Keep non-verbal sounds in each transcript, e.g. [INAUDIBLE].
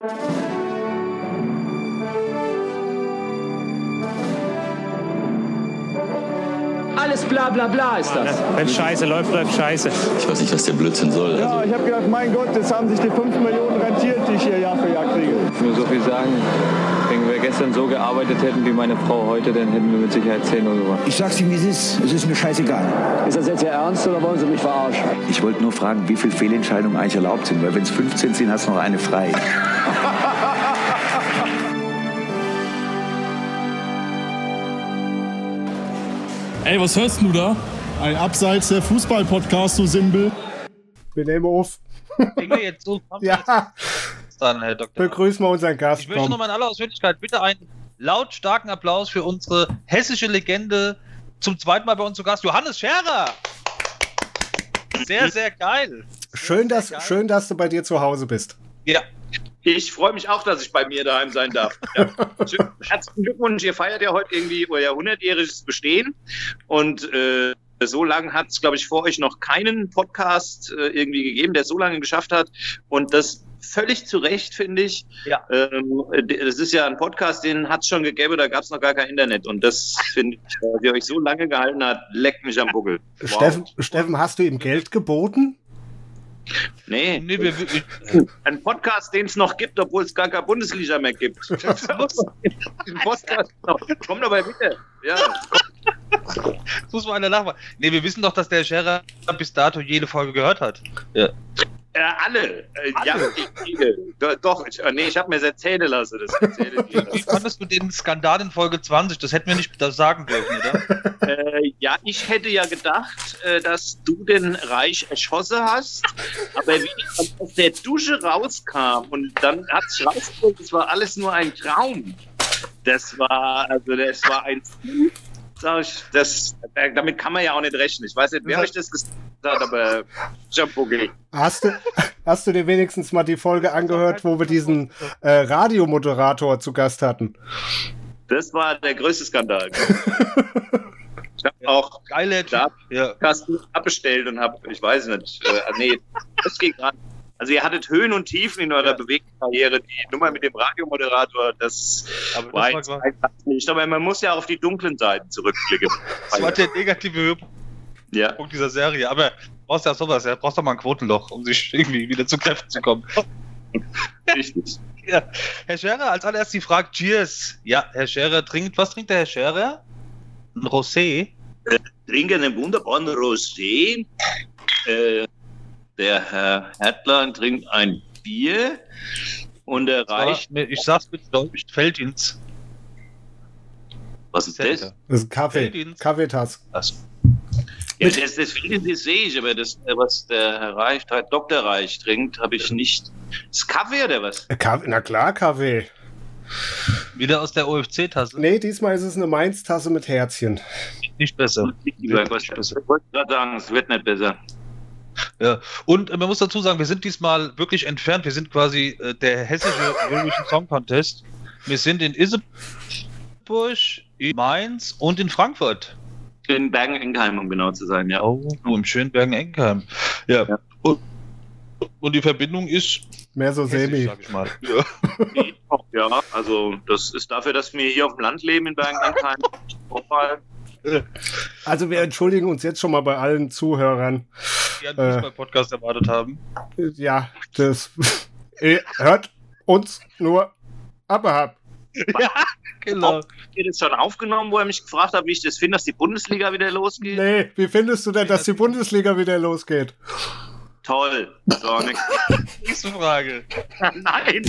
Thank you. Alles bla bla bla ist das. Wenn Scheiße läuft, läuft Scheiße. Ich weiß nicht, was der Blödsinn soll. Ja, ich habe gedacht, mein Gott, das haben sich die 5 Millionen rentiert, die ich hier Jahr für Jahr kriege. nur so viel sagen. Wenn wir gestern so gearbeitet hätten wie meine Frau heute, dann hätten wir mit Sicherheit 10 Uhr gewonnen. Ich sag's Ihnen, wie es ist. Es ist mir scheißegal. Ist das jetzt Ihr Ernst oder wollen Sie mich verarschen? Ich wollte nur fragen, wie viele Fehlentscheidungen eigentlich erlaubt sind. Weil wenn es 15 sind, hast du noch eine frei. Ey, was hörst du da? Ein Abseits der Fußball-Podcast, du Simbel. Wir nehmen auf. Wir jetzt so [LAUGHS] Ja, dann, Herr Dr. begrüßen wir unseren Gast. Ich möchte nochmal in aller Ausführlichkeit bitte einen lautstarken Applaus für unsere hessische Legende zum zweiten Mal bei uns zu Gast, Johannes Scherer. Sehr, sehr geil. Schön dass, Sehr geil. schön, dass du bei dir zu Hause bist. Ja, Ich freue mich auch, dass ich bei mir daheim sein darf. [LAUGHS] Ja. Herzlichen Glückwunsch, ihr feiert ja heute irgendwie euer 100-jähriges Bestehen. Und äh, so lange hat es, glaube ich, vor euch noch keinen Podcast äh, irgendwie gegeben, der es so lange geschafft hat. Und das völlig zu Recht, finde ich. Ja. Ähm, das ist ja ein Podcast, den hat es schon gegeben, da gab es noch gar kein Internet. Und das finde ich, ihr euch so lange gehalten hat, leckt mich am Buckel. Wow. Steffen, Steffen, hast du ihm Geld geboten? Nee, nee, wir, wir, ein Podcast, den es noch gibt, obwohl es gar keine Bundesliga mehr gibt. [LAUGHS] Das muss, diesen Podcast noch. Komm doch mal bitte. Ja. das muss mal einer nachmachen. Nee, wir wissen doch, dass der Scherer bis dato jede Folge gehört hat. Ja. Äh, alle. Äh, Ja, ich, viele. Do- Doch, ich, äh, nee, ich habe mir das erzählen lassen. Das erzähle ich [LAUGHS] Wie fandest du den Skandal in Folge 20? Das hätten wir nicht das sagen dürfen, oder? äh, ja, ich hätte ja gedacht, äh, dass du den Reich erschossen hast, aber wie ich aus der Dusche rauskam und dann hat sich rausgekommen, es war alles nur ein Traum. Das war, also das war ein Sag ich, das, äh, damit kann man ja auch nicht rechnen. Ich weiß nicht, wer euch das gesagt hat, aber Jambogel. Hast du, hast du dir wenigstens mal die Folge angehört, wo wir diesen äh, Radiomoderator zu Gast hatten? Das war der größte Skandal. [LAUGHS] Ich habe auch Geile da Ja. Kasten abbestellt und habe, ich weiß nicht, äh, nee, das ging ran. Also ihr hattet Höhen und Tiefen in eurer bewegten Karriere. Die Nummer mit dem Radiomoderator, das Aber war das war, einfach nicht. Aber man muss ja auf die dunklen Seiten zurückblicken. das war der negative Höhepunkt ja. dieser Serie. Aber du brauchst ja sowas, ja. Du brauchst doch mal ein Quotenloch, um sich irgendwie wieder zu Kräften zu kommen. [LAUGHS] Richtig. Ja. Herr Scherer, als allererst die Frage, Cheers. Ja, Herr Scherer trinkt, was trinkt der Herr Scherer? Ein Rosé. Trinken einen wunderbaren Rosé. Äh, der Herr Hertler trinkt ein Bier. Und der Reich, Ich sag's mit Deutsch, Feldins. was ist das? Das ist ein Kaffee. Felddienst. Kaffeetass. Also, Ja, das, das, das sehe ich, aber das, was der Herr Reich, der Dr. Reich trinkt, habe ich nicht. Ist Kaffee oder was? Äh, Kaffee, na klar, Kaffee. wieder aus der OFC-Tasse. Nee, diesmal ist es eine Mainz-Tasse mit Herzchen. Nicht besser. Ich wollte gerade sagen, es wird nicht besser. Ja. Und äh, man muss dazu sagen, wir sind diesmal wirklich entfernt. Wir sind quasi äh, der hessische Eurovision Song Contest. Wir sind in Iseburg, in Mainz und in Frankfurt. In Bergen-Enkheim, um genau zu sein, ja. Oh, im schönen Bergen-Enkheim. Ja. Ja. Und, und die Verbindung ist Mehr so semi. sag ich mal. [LAUGHS] Ja. Ja, also das ist dafür, dass wir hier auf dem Land leben in Bergen-Enkheim. [LAUGHS] Also wir entschuldigen uns jetzt schon mal bei allen Zuhörern. Die einen Äh. Fußball-Podcast erwartet haben. Ja, das [LAUGHS] hört uns nur ab. ja, genau. Habt das schon aufgenommen, wo er mich gefragt hat, wie ich das finde, dass die Bundesliga wieder losgeht? Nee, wie findest du denn, dass die Bundesliga wieder losgeht? Toll. So, ne, [LAUGHS] Nächste Frage. [LAUGHS] Nein.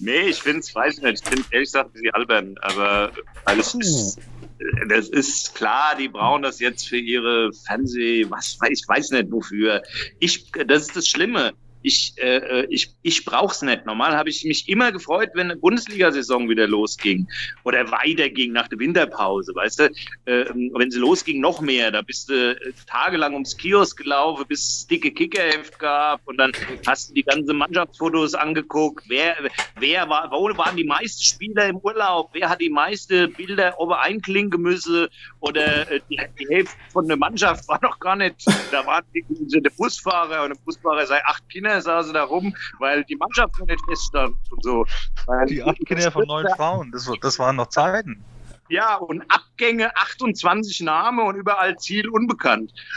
nee, ich finde es, weiß ich nicht, ich finde ehrlich gesagt ein bisschen albern, aber alles ist, das ist klar, die brauchen das jetzt für ihre Fernseh, was weiß ich weiß nicht wofür. Ich, das ist das Schlimme. Ich, äh, ich, ich brauche es nicht. Normal habe ich mich immer gefreut, wenn eine Bundesliga-Saison wieder losging oder weiterging nach der Winterpause, weißt du? Ähm, wenn sie losging, noch mehr. Da bist du äh, tagelang ums Kiosk gelaufen, bis es dicke Kickerheft gab und dann hast du die ganzen Mannschaftsfotos angeguckt. Wer, wer war, wo waren die meisten Spieler im Urlaub? Wer hat die meisten Bilder oben einklinken müssen? Oder äh, die, die Hälfte von der Mannschaft war noch gar nicht, da waren irgendwie der Busfahrer und der Busfahrer sei acht Kinder saßen da rum, weil die Mannschaft noch nicht feststand und so. Weil Die acht Kinder von neun Frauen, das, das waren noch Zeiten. Ja, und Abgänge 28 Name und überall Ziel unbekannt. [LAUGHS]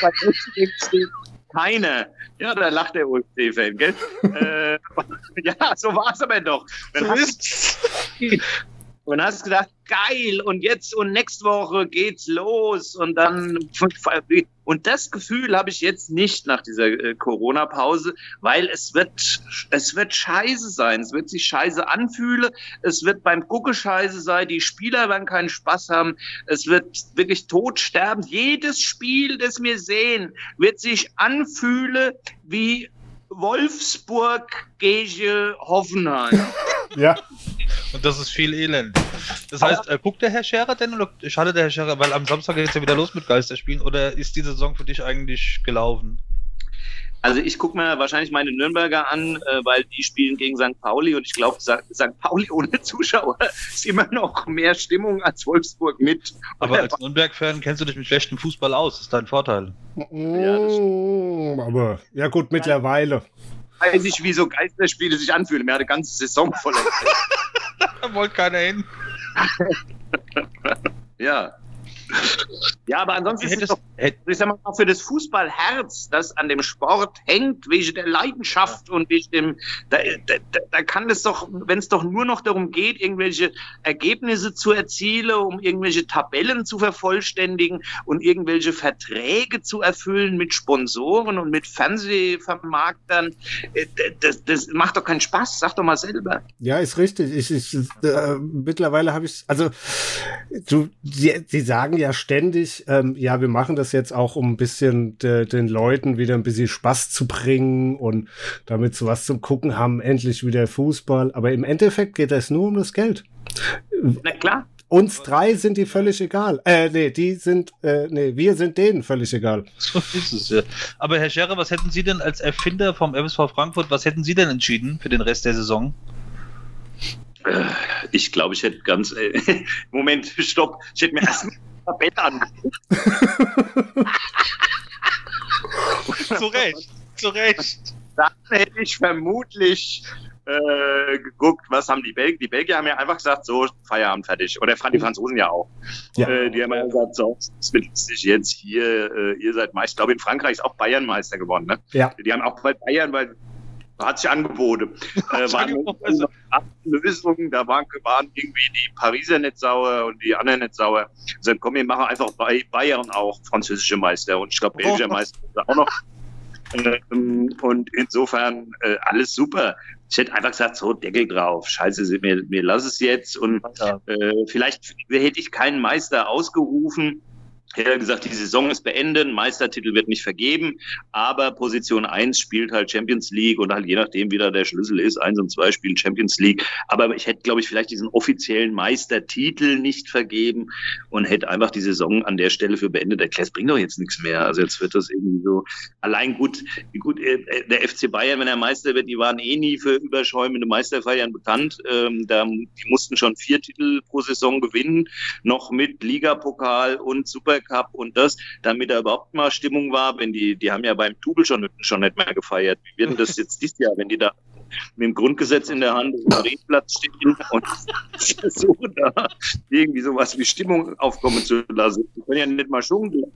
Bei steht Keiner. Ja, da lacht der UFC-Fan, gell? äh, [LAUGHS] ja, so war es aber doch. Dann hast, du, und hast gedacht, geil, und jetzt und nächste Woche geht's los. Und dann und das Gefühl habe ich jetzt nicht nach dieser äh, Corona-Pause, weil es wird es wird scheiße sein, es wird sich scheiße anfühlen, es wird beim Gucke scheiße sein, die Spieler werden keinen Spaß haben, es wird wirklich tot sterben. Jedes Spiel, das wir sehen, wird sich anfühlen wie Wolfsburg gegen Hoffenheim. [LAUGHS] Ja. Und das ist viel Elend. Das heißt, äh, guckt der Herr Scherer denn oder schade der Herr Scherer, weil am Samstag geht es ja wieder los mit Geisterspielen oder ist diese Saison für dich eigentlich gelaufen? Also ich gucke mir wahrscheinlich meine Nürnberger an, äh, weil die spielen gegen St. Pauli und ich glaube, St. Pauli ohne Zuschauer [LAUGHS] ist immer noch mehr Stimmung als Wolfsburg mit. Aber [LAUGHS] als Nürnberg-Fan kennst du dich mit schlechtem Fußball aus, ist dein Vorteil. Mm, aber ja gut, mittlerweile. weiß ich, wie so Geisterspiele sich anfühlen. Mir hat eine ganze Saison voller. [LAUGHS] Da wollte keiner hin. ja. Ja, aber ansonsten ist es Hättest- doch, ich sag mal, auch für das Fußballherz, das an dem Sport hängt, wegen der Leidenschaft und wegen dem, da, da, da- da kann es doch, wenn es doch nur noch darum geht, irgendwelche Ergebnisse zu erzielen, um irgendwelche Tabellen zu vervollständigen und irgendwelche Verträge zu erfüllen mit Sponsoren und mit Fernsehvermarktern, äh, das, das macht doch keinen Spaß, sag doch mal selber. Ja, ist richtig. Ich, ich, äh, mittlerweile habe ich, also du, sie, sie sagen ja ständig, ähm, ja, wir machen das jetzt auch, um ein bisschen de, den Leuten wieder ein bisschen Spaß zu bringen und damit sie was zum Gucken haben, endlich wieder Fußball. Aber im Endeffekt geht es nur um das Geld. Na klar. Uns drei sind die völlig egal. Äh, nee, die sind, äh, nee, wir sind denen völlig egal. So ist es ja. Aber Herr Scherer, was hätten Sie denn als Erfinder vom MSV Frankfurt, was hätten Sie denn entschieden für den Rest der Saison? Ich glaube, ich hätte ganz. Äh, [LAUGHS] Moment, stopp. Ich hätte mir erst Tabelle angeguckt. [LAUGHS] zu Recht, zu Recht. Dann hätte ich vermutlich äh, geguckt, was haben die Belgier. Die Belgier haben ja einfach gesagt, so, Feierabend fertig. Oder die Franzosen ja auch. Ja. Äh, die haben ja gesagt, so, es wird lustig jetzt hier, äh, ihr seid Meister. Ich glaube, in Frankreich ist auch Bayern Meister geworden. Ne? Ja. Die haben auch bei Bayern, weil hat sich angeboten. [LAUGHS] Äh, waren angeboten. Lösungen, da waren, waren irgendwie die Pariser nicht sauer und die anderen nicht sauer. Also komm, wir machen einfach bei Bayern auch französische Meister und ich glaube, belgischer Meister ist auch noch. Ähm, Und insofern äh, alles super. Ich hätte einfach gesagt, so Deckel drauf, scheiße, wir, wir lassen es jetzt und äh, vielleicht hätte ich keinen Meister ausgerufen. Hätte gesagt, die Saison ist beendet, Meistertitel wird nicht vergeben, aber Position 1 spielt halt Champions League und halt je nachdem, wie da der Schlüssel ist, 1 und 2 spielen Champions League. Aber ich hätte, glaube ich, vielleicht diesen offiziellen Meistertitel nicht vergeben und hätte einfach die Saison an der Stelle für beendet. Der Klaas bringt doch jetzt nichts mehr. Also jetzt wird das irgendwie so allein gut, gut, äh, der FC Bayern, wenn er Meister wird, die waren eh nie für überschäumende Meisterfeiern bekannt. Ähm, da, die mussten schon vier Titel pro Saison gewinnen, noch mit Ligapokal und Supercup und das, damit da überhaupt mal Stimmung war, wenn die, die haben ja beim Tubel schon, schon nicht mehr gefeiert. Wie wird denn das jetzt dieses Jahr, wenn die da mit dem Grundgesetz in der Hand auf dem Redplatz stehen und versuchen da irgendwie sowas wie Stimmung aufkommen zu lassen. Die können ja nicht mal schunkeln.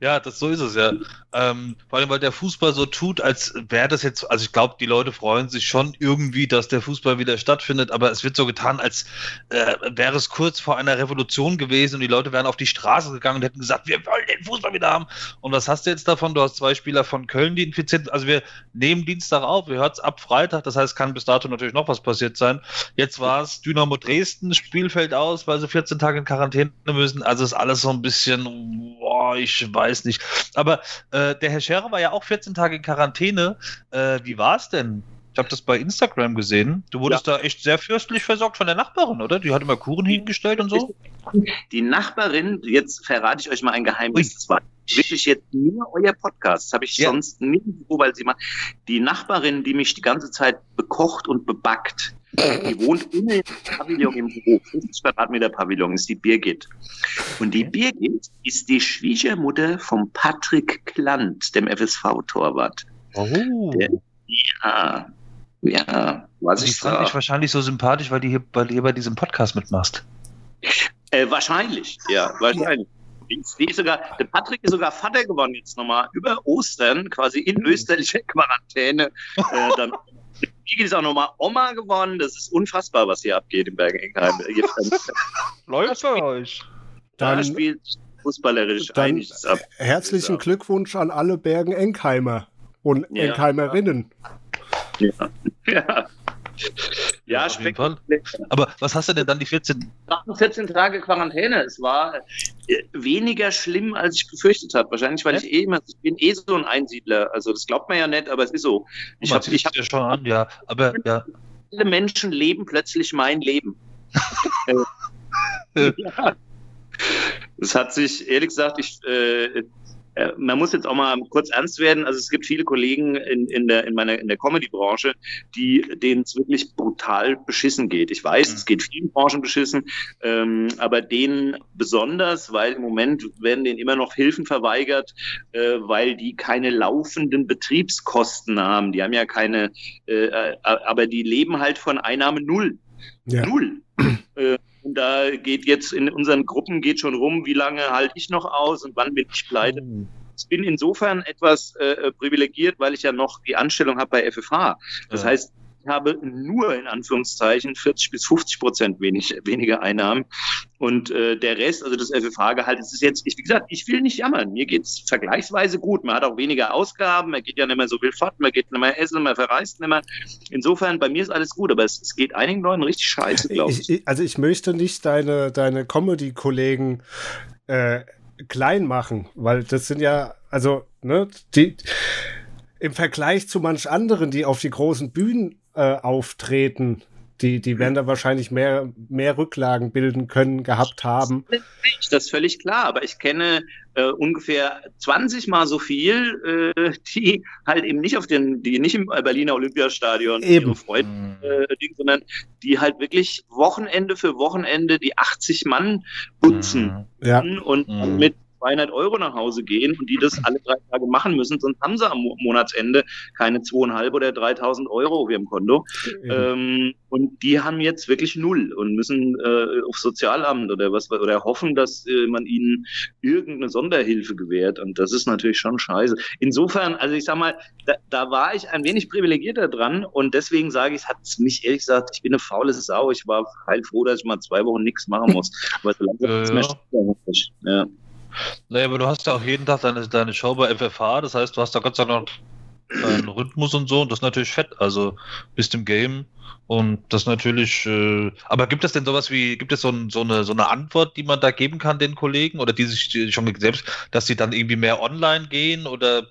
Ja, das so ist es ja. Ähm, vor allem, weil der Fußball so tut, als wäre das jetzt, also ich glaube, die Leute freuen sich schon irgendwie, dass der Fußball wieder stattfindet, aber es wird so getan, als äh, wäre es kurz vor einer Revolution gewesen und die Leute wären auf die Straße gegangen und hätten gesagt, wir wollen den Fußball wieder haben. Und was hast du jetzt davon? Du hast zwei Spieler von Köln, die infiziert sind. Also wir nehmen Dienstag auf, wir hören es ab Freitag, das heißt, kann bis dato natürlich noch was passiert sein. Jetzt war es Dynamo Dresden, Spielfeld aus, weil sie 14 Tage in Quarantäne müssen. Also ist alles so ein bisschen, boah, ich weiß nicht. Aber äh, der Herr Scherer war ja auch 14 Tage in Quarantäne. Äh, wie war es denn? Ich habe das bei Instagram gesehen. Du wurdest da echt sehr fürstlich versorgt von der Nachbarin, oder? Die hat immer Kuchen hingestellt und so. Die Nachbarin, jetzt verrate ich euch mal ein Geheimnis, das war wirklich jetzt nur euer Podcast, das habe ich Ja. sonst nirgendwo, weil sie mal, die Nachbarin, die mich die ganze Zeit bekocht und bebackt, Die wohnt in dem Pavillon im Hof. 50 Quadratmeter Pavillon ist die Birgit. Und die Birgit ist die Schwiegermutter von Patrick Klant, dem FSV-Torwart. Oh. Der- Ja, ja, was Die ich fand ich wahrscheinlich so sympathisch, weil, die hier, weil du hier bei diesem Podcast mitmachst. Äh, wahrscheinlich, ja, wahrscheinlich. Die, die ist sogar, der Patrick ist sogar Vater geworden jetzt nochmal über Ostern, quasi in österlicher Quarantäne. Äh, dann [LAUGHS] die ist auch nochmal Oma geworden. Das ist unfassbar, was hier abgeht im Bergen-Eckheim. [LAUGHS] Läuft bei euch. Da Dann- spielt fußballerisch Dann einiges ab. herzlichen Glückwunsch an alle Bergen-Enkheimer und Ja. Enkheimerinnen. Ja. [LAUGHS] Ja, ja auf jeden spektakulär. Fall. Aber was hast du denn dann die 14? Nach 14 Tage Quarantäne. Es war äh, weniger schlimm, als ich befürchtet habe. Wahrscheinlich, weil ich eh immer, ich bin eh so ein Einsiedler. Also das glaubt man ja nicht, aber es ist so. Ich Man habe ich hab dir schon an, ja. Aber ja. viele Menschen leben plötzlich mein Leben. [LAUGHS] [LAUGHS] Ja. Das hat sich, ehrlich gesagt, ich, äh, man muss jetzt auch mal kurz ernst werden. Also es gibt viele Kollegen in, in der, in meiner, in der Comedy-Branche, die, denen es wirklich brutal beschissen geht. Ich weiß, Mhm. es geht vielen Branchen beschissen, ähm, aber denen besonders, weil im Moment werden denen immer noch Hilfen verweigert, äh, weil die keine laufenden Betriebskosten haben. Die haben ja keine, äh, äh, aber die leben halt von Einnahme null. Ja. Null. [CLEARS THROAT] äh, und da geht jetzt in unseren Gruppen geht schon rum, wie lange halte ich noch aus und wann bin ich pleite. Ich bin insofern etwas äh, privilegiert, weil ich ja noch die Anstellung habe bei FFH. Das Ja. heißt, habe nur in Anführungszeichen 40 bis 50 Prozent wenig, weniger Einnahmen. Und äh, der Rest, also das FFH-Gehalt, das ist jetzt, ich, wie gesagt, ich will nicht jammern. Mir geht's vergleichsweise gut. Man hat auch weniger Ausgaben, man geht ja nicht mehr so viel fort, man geht nicht mehr essen, man verreist nicht mehr. Insofern, bei mir ist alles gut, aber es, es geht einigen Leuten richtig scheiße, glaube ich. Ich, ich, also ich möchte nicht deine, deine Comedy-Kollegen äh, klein machen, weil das sind ja, also, ne, die im Vergleich zu manch anderen, die auf die großen Bühnen äh, auftreten, die, die werden da wahrscheinlich mehr, mehr Rücklagen bilden können, gehabt haben. Das ist völlig klar, aber ich kenne äh, ungefähr 20 mal so viel, äh, die halt eben nicht auf den, die nicht im Berliner Olympiastadion Eben. ihre äh, Ding, sondern die halt wirklich Wochenende für Wochenende die 80 Mann putzen Ja. und Mhm. mit 200 Euro nach Hause gehen und die das alle drei Tage machen müssen, sonst haben sie am Mo- Monatsende keine 2.500 oder 3.000 Euro auf ihrem Konto. Eben. Ähm, und die haben jetzt wirklich null und müssen äh, auf Sozialamt oder was oder hoffen, dass äh, man ihnen irgendeine Sonderhilfe gewährt. Und das ist natürlich schon scheiße. Insofern, also ich sag mal, da, da war ich ein wenig privilegierter dran und deswegen sage ich, es hat mich ehrlich gesagt, ich bin eine faule Sau. Ich war heilfroh, dass ich mal zwei Wochen nichts machen muss. Aber so langsam Ja, ist ja. schlecht. ja. Naja, aber du hast ja auch jeden Tag deine, deine Show bei FFH, das heißt, du hast da Gott sei Dank einen Rhythmus und so und das ist natürlich fett, also bist im Game und das natürlich, äh, aber gibt es denn sowas wie, gibt es so, so, eine, so eine Antwort, die man da geben kann den Kollegen oder die sich die schon selbst, dass sie dann irgendwie mehr online gehen oder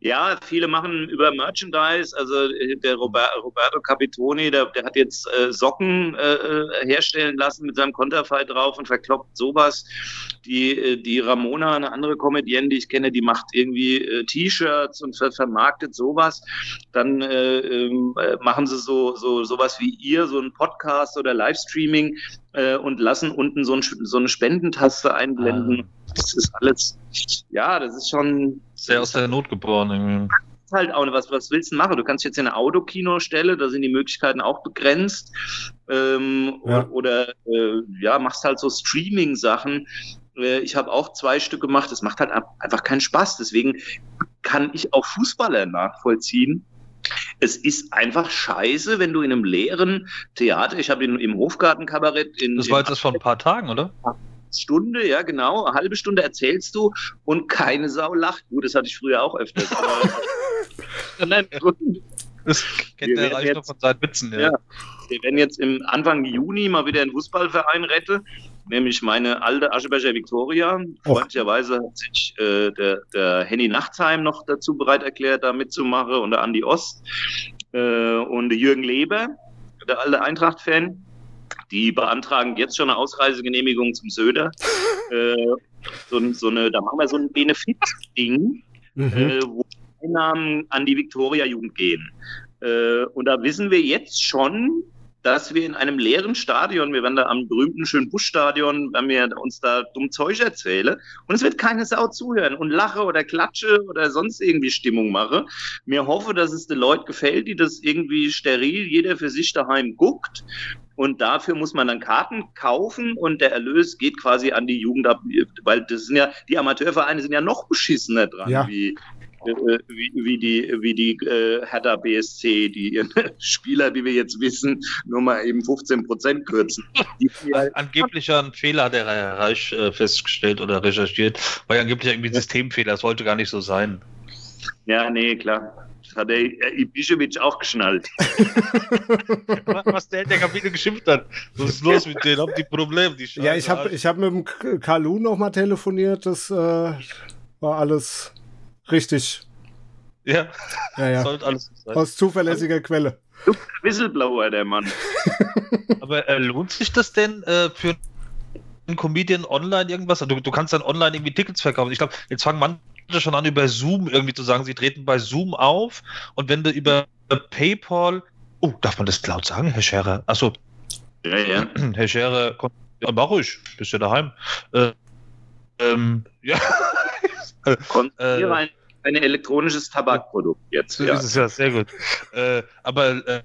Ja, viele machen über Merchandise. Also äh, der Robert, Roberto Capitoni, der, der hat jetzt äh, Socken äh, äh, herstellen lassen mit seinem Konterfei drauf und verkloppt sowas. Die, äh, die Ramona, eine andere Comedienne, die ich kenne, die macht irgendwie äh, T-Shirts und ver vermarktet sowas. Dann äh, ähm, äh, machen sie so, so sowas wie ihr, so ein Podcast oder Livestreaming und lassen unten so, ein, so eine Spendentaste einblenden. Das ist alles, ja, das ist schon sehr aus der Not geboren irgendwie. halt auch, was, was willst du machen? Du kannst jetzt in eine Autokino stellen, da sind die Möglichkeiten auch begrenzt. Ähm, Ja. Oder äh, ja, machst halt so Streaming-Sachen. Äh, ich habe auch zwei Stück gemacht, das macht halt einfach keinen Spaß. Deswegen kann ich auch Fußballer nachvollziehen. Es ist einfach scheiße, wenn du in einem leeren Theater, ich habe im, im Hofgartenkabarett in, Das war jetzt erst vor ein paar Tagen, oder? Stunde, ja genau, eine halbe Stunde erzählst du und keine Sau lacht. Gut, das hatte ich früher auch öfters. Aber [LAUGHS] Nein. Das kennt Wir der werden Reich noch jetzt- von seinen Witzen, ja. Ja. Wir werden jetzt im Anfang Juni mal wieder einen Fußballverein retten, nämlich meine alte Aschebecher Viktoria. Freundlicherweise hat sich äh, der, der Henny Nachtsheim noch dazu bereit erklärt, da mitzumachen und der Andi Ost äh, und der Jürgen Leber, der alte Eintracht-Fan. Die beantragen jetzt schon eine Ausreisegenehmigung zum Söder. [LAUGHS] äh, so, so eine, da machen wir so ein Benefit-Ding Mhm. äh, wo Einnahmen an die Viktoria-Jugend gehen. Äh, und da wissen wir jetzt schon, dass wir in einem leeren Stadion, wir werden da am berühmten schönen Buschstadion, wenn wir uns da dumm Zeug erzählen und es wird keine Sau zuhören und lache oder klatsche oder sonst irgendwie Stimmung mache. Mir hoffe, dass es den Leuten gefällt, die das irgendwie steril jeder für sich daheim guckt und dafür muss man dann Karten kaufen und der Erlös geht quasi an die Jugend ab, weil das sind ja, die Amateurvereine sind ja noch beschissener dran, Ja. wie, äh, wie, wie die, wie die äh, Hertha BSC, die [LAUGHS] Spieler, die wir jetzt wissen, nur mal eben 15 Prozent kürzen. Die, [LAUGHS] An, angeblich ein Fehler hat der Herr Reich äh, festgestellt oder recherchiert, ja angeblich irgendwie ein Systemfehler, das sollte gar nicht so sein. ja, nee, klar. Hat der Ibišević auch geschnallt. [LAUGHS] Was der der Kapitel geschimpft hat. Was ist los mit denen? Haben die Probleme? Die Ja, ich habe ich hab mit dem Kalu noch mal telefoniert. Das äh, war alles richtig. Ja, Ja, ja. sollte alles so sein. Aus zuverlässiger Quelle. Whistleblower, der Mann. [LAUGHS] Aber äh, lohnt sich das denn äh, für einen Comedian online irgendwas? Also, du, du kannst dann online irgendwie Tickets verkaufen. Ich glaube, jetzt fangen manche schon an, über Zoom irgendwie zu sagen, sie treten bei Zoom auf und wenn du über PayPal. Oh, darf man das laut sagen, Herr Scherer? Achso, Ja, ja. [CLEARS THROAT] Herr Scherer, kon- ja, mach ich, bist ja daheim. Äh, ähm, ja. [LAUGHS] Konsumiere Äh, ein, ein elektronisches Tabakprodukt jetzt. So Ja. ist es ja, sehr gut. Äh, aber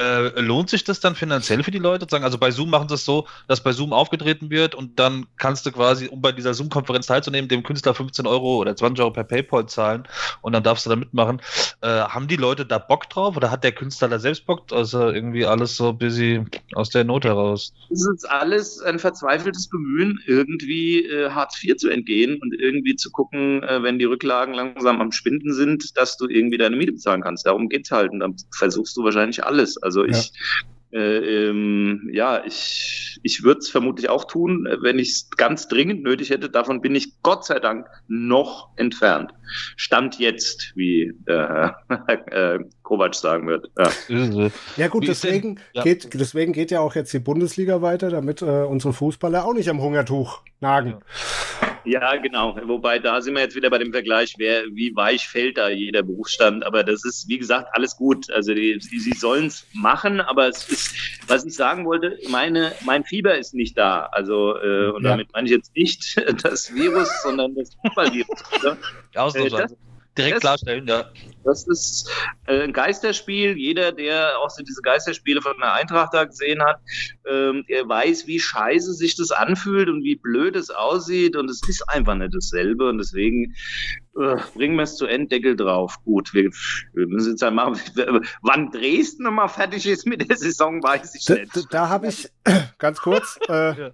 äh, lohnt sich das dann finanziell für die Leute? Sagen, also bei Zoom machen sie es so, dass bei Zoom aufgetreten wird und dann kannst du quasi, um bei dieser Zoom-Konferenz teilzunehmen, dem Künstler 15 Euro oder 20 Euro per PayPal zahlen und dann darfst du da mitmachen. Äh, haben die Leute da Bock drauf oder hat der Künstler da selbst Bock? Also irgendwie alles so busy aus der Not heraus. Es ist alles ein verzweifeltes Bemühen, irgendwie äh, Hartz IV zu entgehen und irgendwie zu gucken, äh, wenn die Rücklagen langsam am Schwinden sind, dass du irgendwie deine Miete bezahlen kannst. Darum geht's halt. Und dann versuchst du wahrscheinlich alles. Also ich, äh, ähm, ja, ich, ich würde es vermutlich auch tun, äh, wenn ich es ganz dringend nötig hätte. Davon bin ich Gott sei Dank noch entfernt. Stand jetzt, wie Herr äh, [LAUGHS] Kovac sagen wird. Ja. Ja gut, Wie deswegen, ja. geht, deswegen geht ja auch jetzt die Bundesliga weiter, damit äh, unsere Fußballer auch nicht am Hungertuch nagen. Ja, genau. Wobei da sind wir jetzt wieder bei dem Vergleich, wer, wie weich fällt da jeder Berufsstand. Aber das ist, wie gesagt, alles gut. Also die, die, sie sollen es machen, aber es ist, was ich sagen wollte, meine, mein Fieber ist nicht da. Also, äh, und Ja. damit meine ich jetzt nicht [LAUGHS] das Virus, sondern das Fußballvirus. Ja, ausnahmsweise. Äh, das- Direkt das- klarstellen, ja. Das ist äh, ein Geisterspiel. Jeder, der auch so diese Geisterspiele von der Eintracht da gesehen hat, ähm, der weiß, wie scheiße sich das anfühlt und wie blöd es aussieht. Und es ist einfach nicht dasselbe. Und deswegen äh, bringen wir es zu Enddeckel drauf. Gut, wir, wir müssen jetzt einmal machen. [LAUGHS] Wann Dresden nochmal fertig ist mit der Saison, weiß ich Da, nicht. da, da habe ich, [CLEARS THROAT] ganz kurz, äh,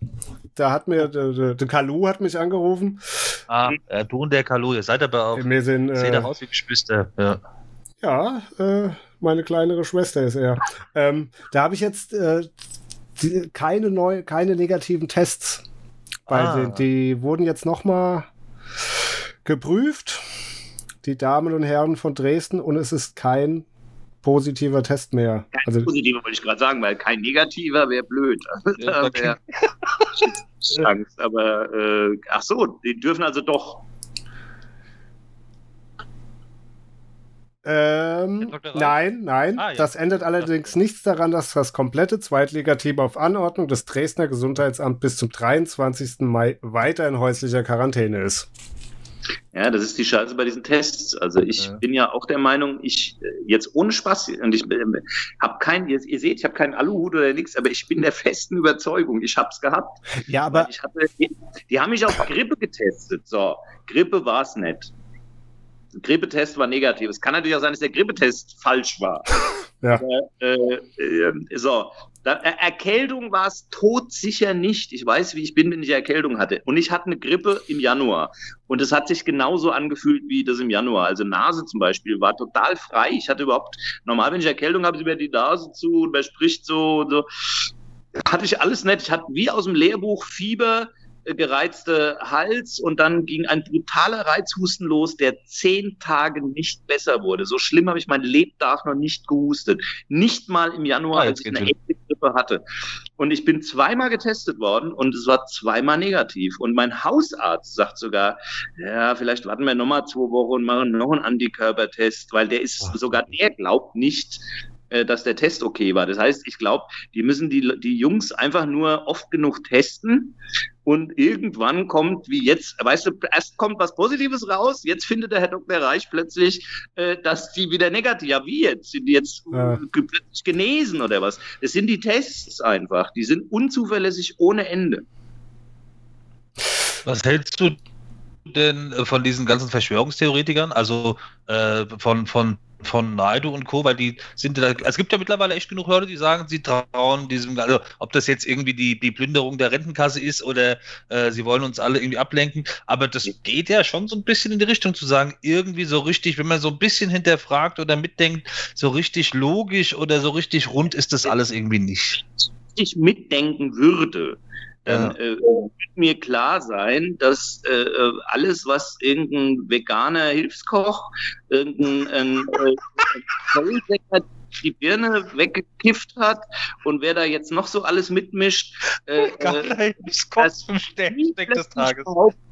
da hat mir, der, der, Kalu hat mich angerufen. Ah, äh, du und der Kalu, ihr seid aber auch. Wir sind, Seht äh, ihr aus wie Geschwister. Ja. ja, äh, meine kleinere Schwester ist er. Ähm, da habe ich jetzt äh, die, keine neu, keine negativen Tests. Bei Ah. den, die wurden jetzt noch mal geprüft, die Damen und Herren von Dresden, und es ist kein positiver Test mehr. Kein Also positiver wollte ich gerade sagen, weil kein negativer wäre blöd. Ja, [LAUGHS] wär [LAUGHS] Angst. Aber äh, ach so, die dürfen also doch. Ähm, nein, nein. Ah, ja. Das ändert allerdings nichts daran, dass das komplette Zweitligateam auf Anordnung des Dresdner Gesundheitsamts bis zum 23. Mai weiter in häuslicher Quarantäne ist. Ja, das ist die Scheiße bei diesen Tests. Also ich Ja. bin ja auch der Meinung, ich äh, jetzt ohne Spaß und ich äh, habe keinen, ihr, ihr seht, ich habe keinen Aluhut oder nichts, aber ich bin der festen Überzeugung, ich habe es gehabt. [LAUGHS] Ja, aber ich hatte, die, haben mich auf Grippe getestet. So, Grippe war es nicht. Grippetest war negativ. Es kann natürlich auch sein, dass der Grippetest falsch war. [LAUGHS] Ja. Äh, äh, so, Erkältung war es todsicher nicht. Ich weiß, wie ich bin, wenn ich Erkältung hatte. Und ich hatte eine Grippe im Januar. Und es hat sich genauso angefühlt wie das im Januar. Also Nase zum Beispiel war total frei. Ich hatte überhaupt, normal, wenn ich Erkältung habe, ist über die Nase zu und man spricht so und so. Hatte ich alles nicht. Ich hatte wie aus dem Lehrbuch Fieber, äh, gereizte Hals und dann ging ein brutaler Reizhusten los, der zehn Tage nicht besser wurde. So schlimm habe ich mein Lebtag noch nicht gehustet. Nicht mal im Januar, Ah, als ich eine echte Grippe hatte. Und ich bin zweimal getestet worden und es war zweimal negativ. Und mein Hausarzt sagt sogar, ja, vielleicht warten wir nochmal zwei Wochen und machen noch einen Antikörpertest, weil der ist, sogar der glaubt nicht, dass der Test okay war. Das heißt, ich glaube, die müssen die, die Jungs einfach nur oft genug testen und irgendwann kommt, wie jetzt, weißt du, erst kommt was Positives raus, jetzt findet der Herr Dr. Reich plötzlich, äh, dass die wieder negativ, ja wie jetzt, sind die jetzt Ja. äh, ge- plötzlich genesen oder was? Das sind die Tests einfach, die sind unzuverlässig ohne Ende. Was hältst du denn äh, von diesen ganzen Verschwörungstheoretikern? Also äh, von, von, von Naidu und Co., weil die sind da, es gibt ja mittlerweile echt genug Leute, die sagen, sie trauen diesem, also ob das jetzt irgendwie die, die Plünderung der Rentenkasse ist oder äh, sie wollen uns alle irgendwie ablenken, aber das geht ja schon so ein bisschen in die Richtung zu sagen, irgendwie so richtig, wenn man so ein bisschen hinterfragt oder mitdenkt, so richtig logisch oder so richtig rund ist das alles irgendwie nicht. ich mitdenken würde, dann Ja. äh, wird mir klar sein, dass äh, äh, alles, was irgendein veganer Hilfskoch, irgendein äh, [LAUGHS] Vollsäcker die Birne weggekifft hat und wer da jetzt noch so alles mitmischt, äh, äh, das Steck des Tages. behaupten.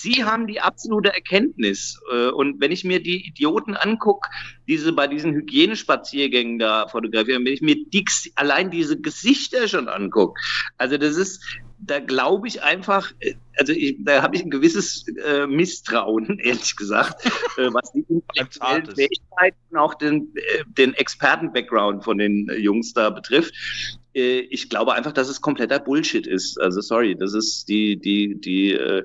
Sie haben die absolute Erkenntnis. äh, Und wenn ich mir die Idioten angucke, diese bei diesen Hygienespaziergängen da fotografieren, wenn ich mir die, allein diese Gesichter schon angucke, also das ist, da glaube ich einfach, äh, also ich, da habe ich ein gewisses äh, Misstrauen, [LAUGHS] ehrlich gesagt, äh, was die [LAUGHS] intellektuellen. Fähigkeiten und auch den, äh, den Experten-Background von den äh, Jungs da betrifft. Ich glaube einfach, dass es kompletter Bullshit ist. Also sorry, das ist die, die, die, äh,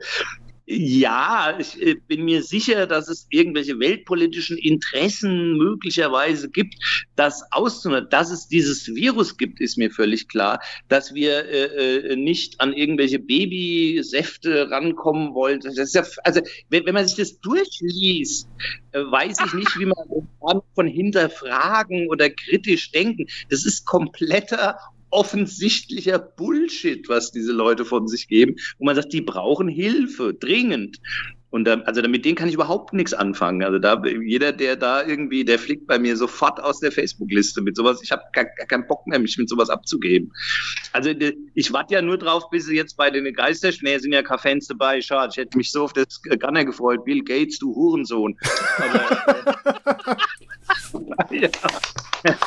ja, ich äh, bin mir sicher, dass es irgendwelche weltpolitischen Interessen möglicherweise gibt, das auszunutzen. Dass es dieses Virus gibt, ist mir völlig klar. Dass wir äh, äh, nicht an irgendwelche Babysäfte rankommen wollen. Das ist ja, also, wenn, wenn man sich das durchliest, äh, weiß ich nicht, wie man [LAUGHS] von hinterfragen oder kritisch denken. Das ist kompletter offensichtlicher Bullshit, was diese Leute von sich geben. Und man sagt, die brauchen Hilfe, dringend. Und da, also mit denen kann ich überhaupt nichts anfangen. Also da jeder, der da irgendwie, der fliegt bei mir sofort aus der Facebook-Liste mit sowas. Ich habe gar, gar keinen Bock mehr, mich mit sowas abzugeben. Also ich warte ja nur drauf, bis sie jetzt bei den Geisterschnee sind ja keine Fans dabei. Schade, ich hätte mich so auf das Gunner gefreut. Bill Gates, du Hurensohn. Aber, [LAUGHS] äh, [LAUGHS] ja. [LAUGHS]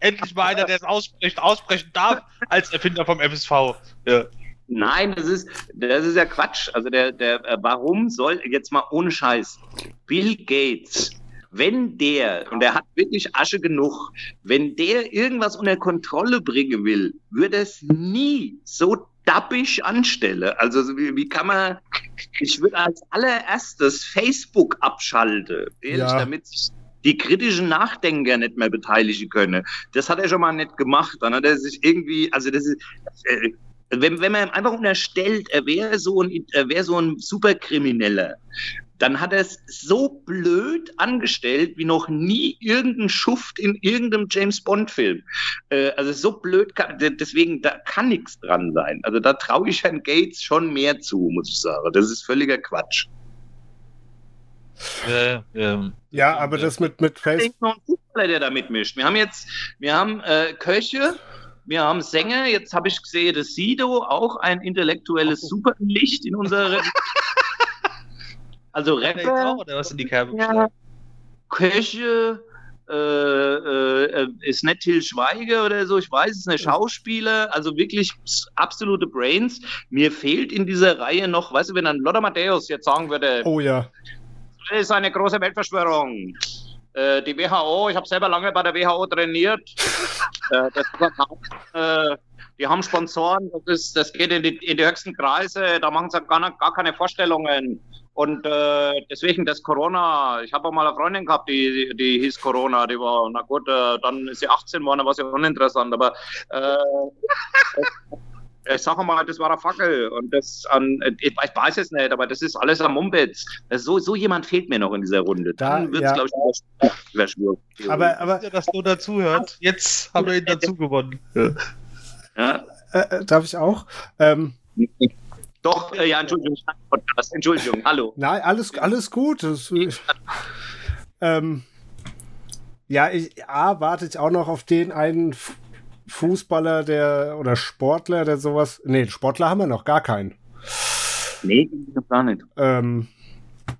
Endlich mal einer, der es ausspricht, aussprechen darf, als Erfinder vom FSV. Ja. Nein, das ist, das ist ja Quatsch. Also der, der, äh, warum soll, jetzt mal ohne Scheiß, Bill Gates, wenn der, und der hat wirklich Asche genug, wenn der irgendwas unter Kontrolle bringen will, würde es nie so dappig anstelle. Also so wie, wie kann man, ich würde als allererstes Facebook abschalte, ehrlich, Ja. damit sich die kritischen Nachdenker nicht mehr beteiligen können. Das hat er schon mal nicht gemacht. Dann hat er sich irgendwie, also das ist, äh, wenn, wenn man ihm einfach unterstellt, er wäre so ein, er wäre so ein Superkrimineller, dann hat er es so blöd angestellt wie noch nie irgendein Schuft in irgendeinem James Bond Film. Äh, also so blöd, kann, de- deswegen da kann nichts dran sein. Also da traue ich Herrn Gates schon mehr zu, muss ich sagen. Das ist völliger Quatsch. Äh, ähm, Ja, aber das mit, mit Ich Facebook. denke noch ein Fußballer, der da mitmischt. Wir haben jetzt, wir haben äh, Köche, wir haben Sänger, jetzt habe ich gesehen, das Sido, auch ein intellektuelles Superlicht in unserer Re [LAUGHS] Also er Rapper, oder was in die Kerbe ja? Köche, äh, äh, ist nicht Till Schweiger oder so, ich weiß es nicht, Schauspieler, also wirklich absolute Brains. Mir fehlt in dieser Reihe noch, weißt du, wenn dann Lothar Matthäus jetzt sagen würde, Oh ja. Das ist eine große Weltverschwörung. Äh, die WHO, ich habe selber lange bei der WHO trainiert. äh, das, äh, die haben Sponsoren, das, ist, das geht in die, in die höchsten Kreise, da machen sie gar, gar keine Vorstellungen. Und äh, deswegen das Corona, ich habe auch mal eine Freundin gehabt, die, die hieß Corona, die war, na gut, äh, dann ist sie 18 geworden, da war sie uninteressant, aber äh, ich sage mal, das war eine Fackel und das an, ich ich weiß es nicht, aber das ist alles am Mumpitz. Das- So, so jemand fehlt mir noch in dieser Runde. Da, Dann wird ja. es, glaube ich, Verschwörung. Aber, aber Ja, dass du dazu hört. Jetzt haben wir ihn dazu gewonnen. ja, äh, äh, darf ich auch? Ähm, Doch, äh, ja, Entschuldigung, Podcast, Entschuldigung, hallo. Nein, alles, alles gut. Das, ähm, ja, ich, A, warte ich auch noch auf den einen Fußballer, der oder Sportler, der sowas. Nee, Sportler haben wir noch gar keinen. Nee, gar nicht. Ähm,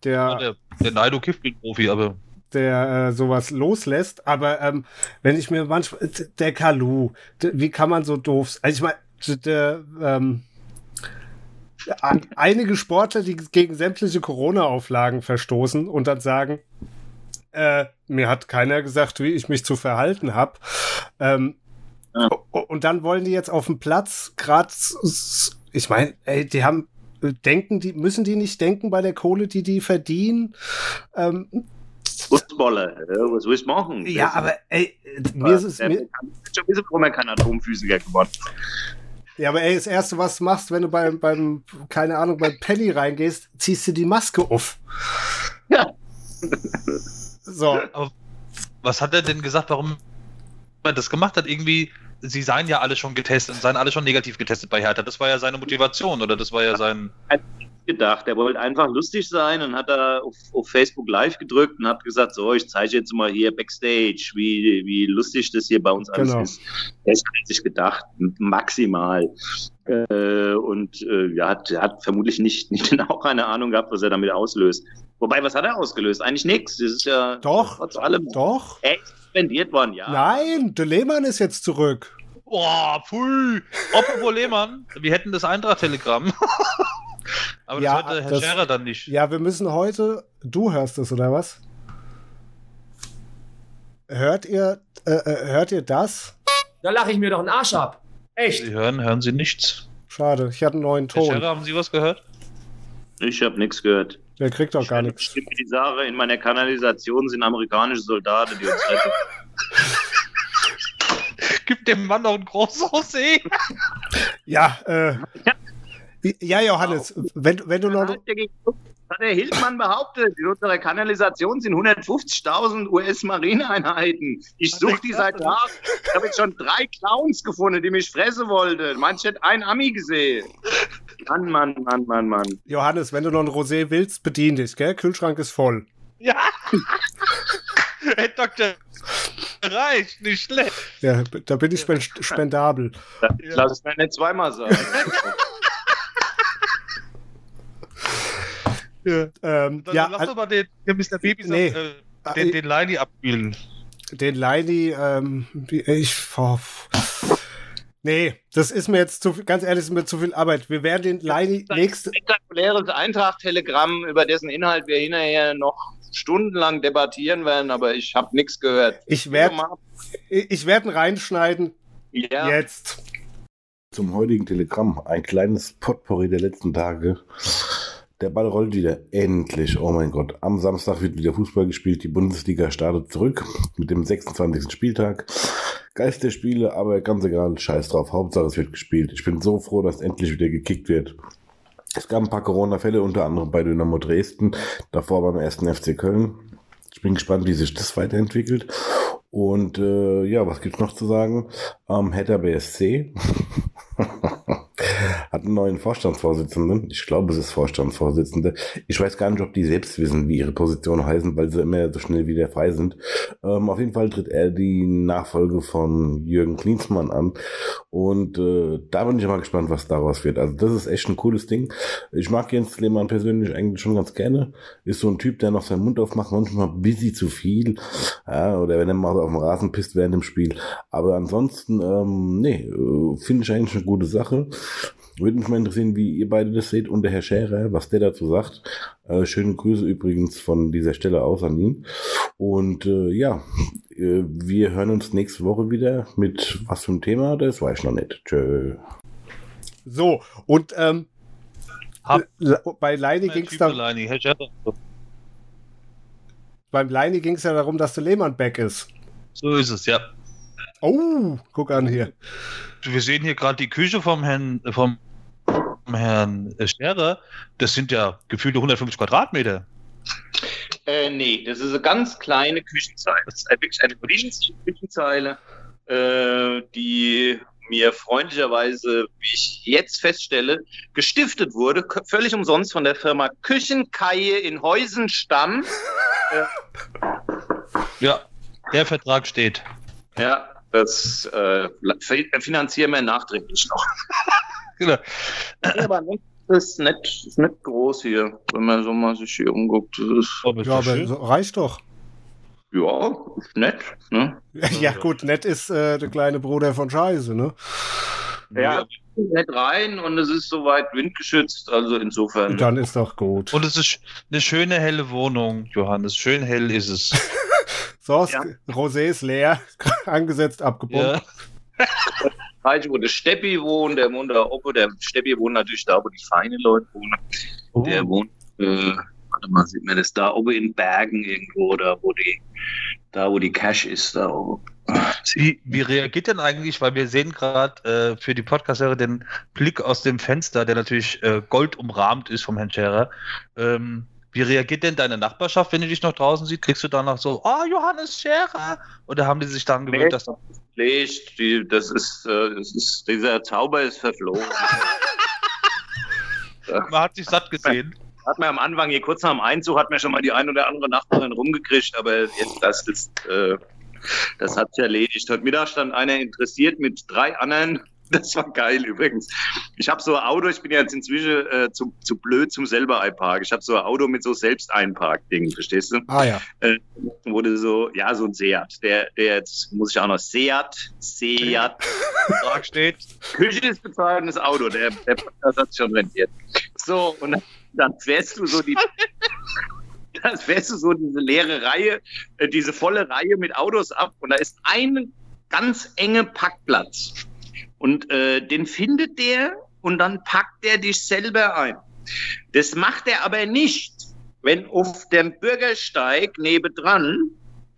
der, Der, der Naido Kiffbild-Profi, aber der äh, sowas loslässt. Aber ähm, wenn ich mir manchmal, der Kalu, der, wie kann man so doof? Also ich meine, der, ähm, ein- einige Sportler, die gegen sämtliche Corona-Auflagen verstoßen und dann sagen, äh, mir hat keiner gesagt, wie ich mich zu verhalten habe. Ähm, Ja. Und dann wollen die jetzt auf dem Platz gerade, ich meine, ey, die haben denken, die müssen die nicht denken bei der Kohle, die die verdienen. Ähm, Fußballer, was soll ich machen? ja, aber ey, mir ist es der, mir, Ich schon wissen, warum er kein Atomphysiker geworden ist. ja, aber ey, das erste, was du machst, wenn du beim, beim, keine Ahnung, beim Penny reingehst, ziehst du die Maske auf. Ja. So, was hat er denn gesagt, warum er das gemacht hat? Irgendwie, sie seien ja alle schon getestet und seien alle schon negativ getestet bei Hertha. Das war ja seine Motivation oder das war ja sein. gedacht. Er wollte einfach lustig sein und hat da auf, auf Facebook Live gedrückt und hat gesagt, so, ich zeige jetzt mal hier Backstage, wie, wie lustig das hier bei uns alles Genau. ist. Das hat sich gedacht, maximal. Äh, und äh, ja, hat, hat vermutlich nicht, nicht [LAUGHS] auch eine Ahnung gehabt, was er damit auslöst. Wobei, was hat er ausgelöst? Eigentlich nichts. Das ist ja Doch, trotz allem doch. echt spendiert worden, ja. Nein, der Lehmann ist jetzt zurück. Boah, pfui! Apropos Lehmann, wir hätten das Eintracht-Telegramm. [LAUGHS] Aber Ja, das hörte Herr das- Scherer dann nicht. Ja, wir müssen heute, du hörst es, oder was? Hört ihr, äh, äh, hört ihr das? Da lache ich mir doch einen Arsch ab. Echt. Sie hören, hören Sie nichts. Schade, ich hatte einen neuen Herr Scherer, Ton. haben Sie was gehört? Ich habe nichts gehört. Der kriegt doch gar nichts. Stimmt die Sache, in meiner Kanalisation sind amerikanische Soldaten, die uns retten. [LAUGHS] Gib dem Mann noch ein großes Rosé. Ja, äh. Ja, Johannes, wenn, wenn du noch. Hat der geguckt, hat der Hildmann behauptet, in unserer Kanalisation sind 150.000 US-Marineeinheiten. Ich suche die seit Jahren. Ich habe jetzt schon drei Clowns gefunden, die mich fressen wollten. Manche hat ein Ami gesehen. Mann, Mann, Mann, Mann, Mann. Johannes, wenn du noch ein Rosé willst, bedien dich, gell? Kühlschrank ist voll. Ja. [LAUGHS] Herr Doktor. Reicht, nicht schlecht. Ja, da bin ich spen- spendabel. Das lass es mir nicht zweimal sagen. [LAUGHS] Ähm, Dann ja, lass doch mal den, den Mr. Baby Nee. äh, den, den Leini abspielen. den Leini, ähm, wie- ich. Oh, nee, das ist mir jetzt zu viel, ganz ehrlich, ist mir zu viel Arbeit. Wir werden den Leini nächste. spektakuläres Eintracht-Telegramm, über dessen Inhalt wir hinterher noch stundenlang debattieren werden, aber ich habe nichts gehört. Ich werde ich werd ihn reinschneiden. Ja. Jetzt. Zum heutigen Telegramm. Ein kleines Potpourri der letzten Tage. Der Ball rollt wieder. Endlich. Oh mein Gott. Am Samstag wird wieder Fußball gespielt. Die Bundesliga startet zurück mit dem 26. Spieltag. Geist der Spiele, aber ganz egal. Scheiß drauf. Hauptsache es wird gespielt. Ich bin so froh, dass endlich wieder gekickt wird. Es gab ein paar Corona-Fälle, unter anderem bei Dynamo Dresden, davor beim ersten FC Köln. Ich bin gespannt, wie sich das weiterentwickelt. Und äh, ja, was gibt's noch zu sagen? Ähm, Hertha BSC hat einen neuen Vorstandsvorsitzenden. Ich glaube, es ist Vorstandsvorsitzende. Ich weiß gar nicht, ob die selbst wissen, wie ihre Positionen heißen, weil sie immer so schnell wieder frei sind. Ähm, auf jeden Fall tritt er die Nachfolge von Jürgen Klinsmann an. Und äh, da bin ich mal gespannt, was daraus wird. Also das ist echt ein cooles Ding. Ich mag Jens Lehmann persönlich eigentlich schon ganz gerne. Ist so ein Typ, der noch seinen Mund aufmacht, manchmal bisschen zu viel. Ja, oder wenn er mal auf dem Rasen pisst während dem Spiel. Aber ansonsten, ähm, nee, äh, finde ich eigentlich eine gute Sache. Würde mich mal interessieren, wie ihr beide das seht und der Herr Scherer, was der dazu sagt. Äh, schöne Grüße übrigens von dieser Stelle aus an ihn. Und äh, ja, äh, wir hören uns nächste Woche wieder mit was für ein Thema, das weiß ich noch nicht. Tschö. So, und ähm, Hab- bei Leini Mein ging es Typ da, Leini, Herr Scherer. beim Leini ging es ja darum, dass der Lehmann back ist. So ist es, ja. Oh, guck an hier. Wir sehen hier gerade die Küche vom Herrn, vom Herrn äh, Scherer. Das sind ja gefühlte 150 Quadratmeter. Äh, nee, das ist eine ganz kleine Küchenzeile. Das ist wirklich eine Küchenzeile, äh, die mir freundlicherweise, wie ich jetzt feststelle, gestiftet wurde, völlig umsonst von der Firma Küchenkaie in Heusenstamm. [LAUGHS] Ja, der Vertrag steht. Ja, das äh, fi- finanzieren wir nachträglich noch. [LAUGHS] Genau. Ja, aber nicht, das ist nicht, ist nicht groß hier, wenn man so mal sich hier umguckt. Das ist, ist Ja, aber so, reicht doch. ja, ist nett. Ne? [LAUGHS] Ja, gut, nett ist äh, der kleine Bruder von Scheiße, ne? Ja, nett rein und es ist soweit windgeschützt, also insofern. Dann ist doch gut. Und es ist eine schöne helle Wohnung, Johannes. Schön hell ist es. [LAUGHS] So, das Ja. Rosé ist leer, [LAUGHS] angesetzt, abgepumpt. Ja. Bereich, wo der Steppi wohnt, der wohnt da oben, der Steppi wohnt natürlich da, wo die feinen Leute wohnen. Oh. Der wohnt, äh, warte mal, sieht man das da oben in Bergen irgendwo, da wo die, da wo die Cash ist, da oben. Wie, wie reagiert denn eigentlich, weil wir sehen gerade äh, für die Podcast-Hörer den Blick aus dem Fenster, der natürlich äh, gold umrahmt ist vom Herrn Scherer. Ähm, wie reagiert denn deine Nachbarschaft, wenn die dich noch draußen sieht? Kriegst du danach so, oh, Johannes Scherer? Oder haben die sich daran gewöhnt, Nee. dass du Schlecht, die, das ist, äh, das ist, dieser Zauber ist verflogen. [LAUGHS] man hat sich satt gesehen? hat man am Anfang, hier kurz nach dem Einzug, hat man schon mal die ein oder andere Nachbarin rumgekriegt, aber jetzt das ist, äh, das hat sich erledigt. Heute Mittag stand einer interessiert mit drei anderen. [LAUGHS] Das war geil übrigens. Ich habe so ein Auto, ich bin ja jetzt inzwischen äh, zu, zu blöd zum selber einparken. Ich habe so ein Auto mit so Selbsteinpark-Ding, verstehst du? Ah ja. Äh, wurde so, ja, so ein Seat. Der, der jetzt, muss ich auch noch, Seat, Seat. Vertrag steht. Küche ist bezahltes Auto, der, der Podcast hat sich schon rentiert. So, und dann, dann fährst du so die, [LAUGHS] dann fährst du so diese leere Reihe, äh, diese volle Reihe mit Autos ab und da ist ein ganz enge Parkplatz. Und äh, den findet der und dann packt der dich selber ein. Das macht er aber nicht, wenn auf dem Bürgersteig nebendran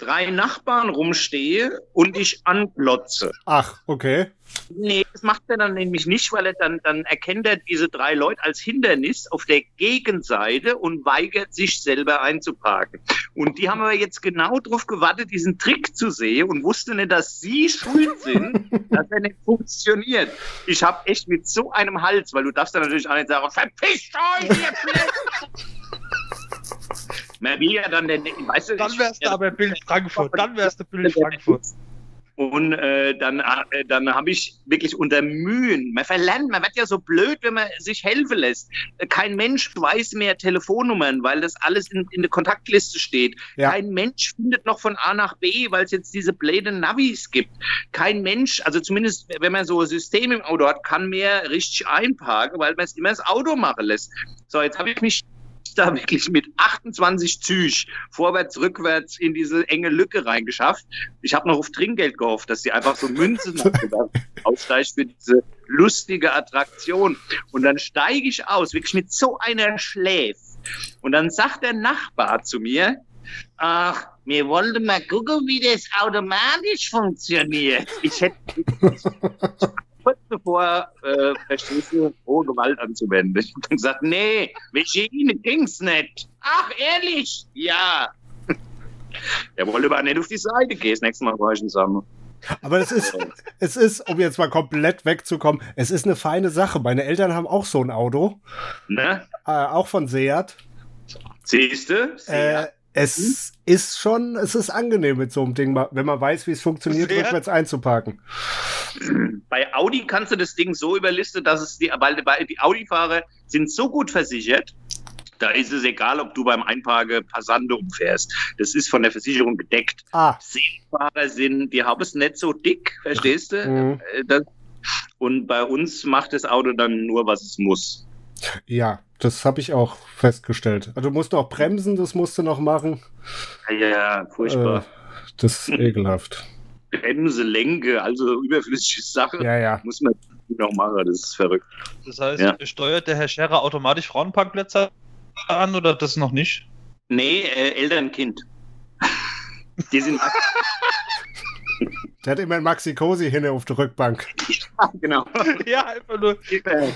drei Nachbarn rumstehe und ich anglotze. Ach, okay. Nee, das macht er dann nämlich nicht, weil er dann, dann erkennt er diese drei Leute als Hindernis auf der Gegenseite und weigert sich selber einzuparken. Und die haben aber jetzt genau darauf gewartet, diesen Trick zu sehen und wussten nicht, dass sie schuld sind, [LAUGHS] dass er nicht funktioniert. Ich habe echt mit so einem Hals, weil du darfst dann natürlich auch nicht sagen, verpisst euch, ihr Blöd! Man will ja dann, den, weißt du, Dann wärst du aber Bild Frankfurt. Dann wärst du Bild Frankfurt. Und äh, dann, äh, dann habe ich wirklich unter Mühen, man verlernt, man wird ja so blöd, wenn man sich helfen lässt. Kein Mensch weiß mehr Telefonnummern, weil das alles in, in der Kontaktliste steht. Ja. Kein Mensch findet noch von A nach B, weil es jetzt diese blöden Navis gibt. Kein Mensch, also zumindest wenn man so ein System im Auto hat, kann mehr richtig einparken, weil man es immer das Auto machen lässt. So, jetzt habe ich mich da wirklich mit 28 Züg vorwärts, rückwärts in diese enge Lücke reingeschafft. Ich habe noch auf Trinkgeld gehofft, dass sie einfach so Münzen ausreicht für diese lustige Attraktion. Und dann steige ich aus, wirklich mit so einer Schläf. Und dann sagt der Nachbar zu mir, ach, wir wollten mal gucken, wie das automatisch funktioniert. Ich hätte kurz bevor, äh, du, hohe Gewalt anzuwenden. Ich habe gesagt, nee, mit Gene ging's nicht. Ach, ehrlich? Ja. [LAUGHS] Er wollte aber nicht auf die Seite gehen. Das nächste Mal war ich zusammen. Aber es ist, [LAUGHS] es ist, um jetzt mal komplett wegzukommen, es ist eine feine Sache. Meine Eltern haben auch so ein Auto, Ne? äh, auch von Seat. Siehst du? Äh, es ist schon, es ist angenehm mit so einem Ding, wenn man weiß, wie es funktioniert, Seat? rückwärts einzuparken. Bei Audi kannst du das Ding so überlisten, dass es die, weil die- die Audi-Fahrer sind so gut versichert, da ist es egal, ob du beim Einparken Passante umfährst. Das ist von der Versicherung gedeckt. Ah, Seefahrer sind, die haben es nicht so dick, verstehst du? Mhm. Äh, Das, und bei uns macht das Auto dann nur, was es muss. ja, das habe ich auch festgestellt. Also du musst auch bremsen, das musst du noch machen. Ja, ja, furchtbar. Äh, das ist ekelhaft. Bremse, Lenke, also überflüssige Sache. Ja, ja. Muss man noch machen, das ist verrückt. Das heißt, Ja. steuert der Herr Scherer automatisch Frauenparkplätze an oder das noch nicht? Nee, äh, Eltern-Kind. Die sind [LAUGHS] Der hat immer ein Maxi Cosi hin auf der Rückbank. [LAUGHS] genau. [LAUGHS] ja, einfach nur.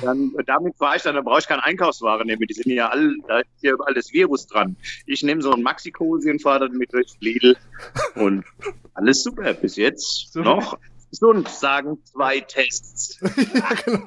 Dann, damit fahre ich dann, da brauche ich keine Einkaufsware nehmen. Die sind ja alle, da ist ja alles Virus dran. Ich nehme so ein Maxi-Cosi und fahre dann mit durch Lidl und alles super. Bis jetzt So. noch gesund, sagen zwei Tests. [LAUGHS] ja, genau.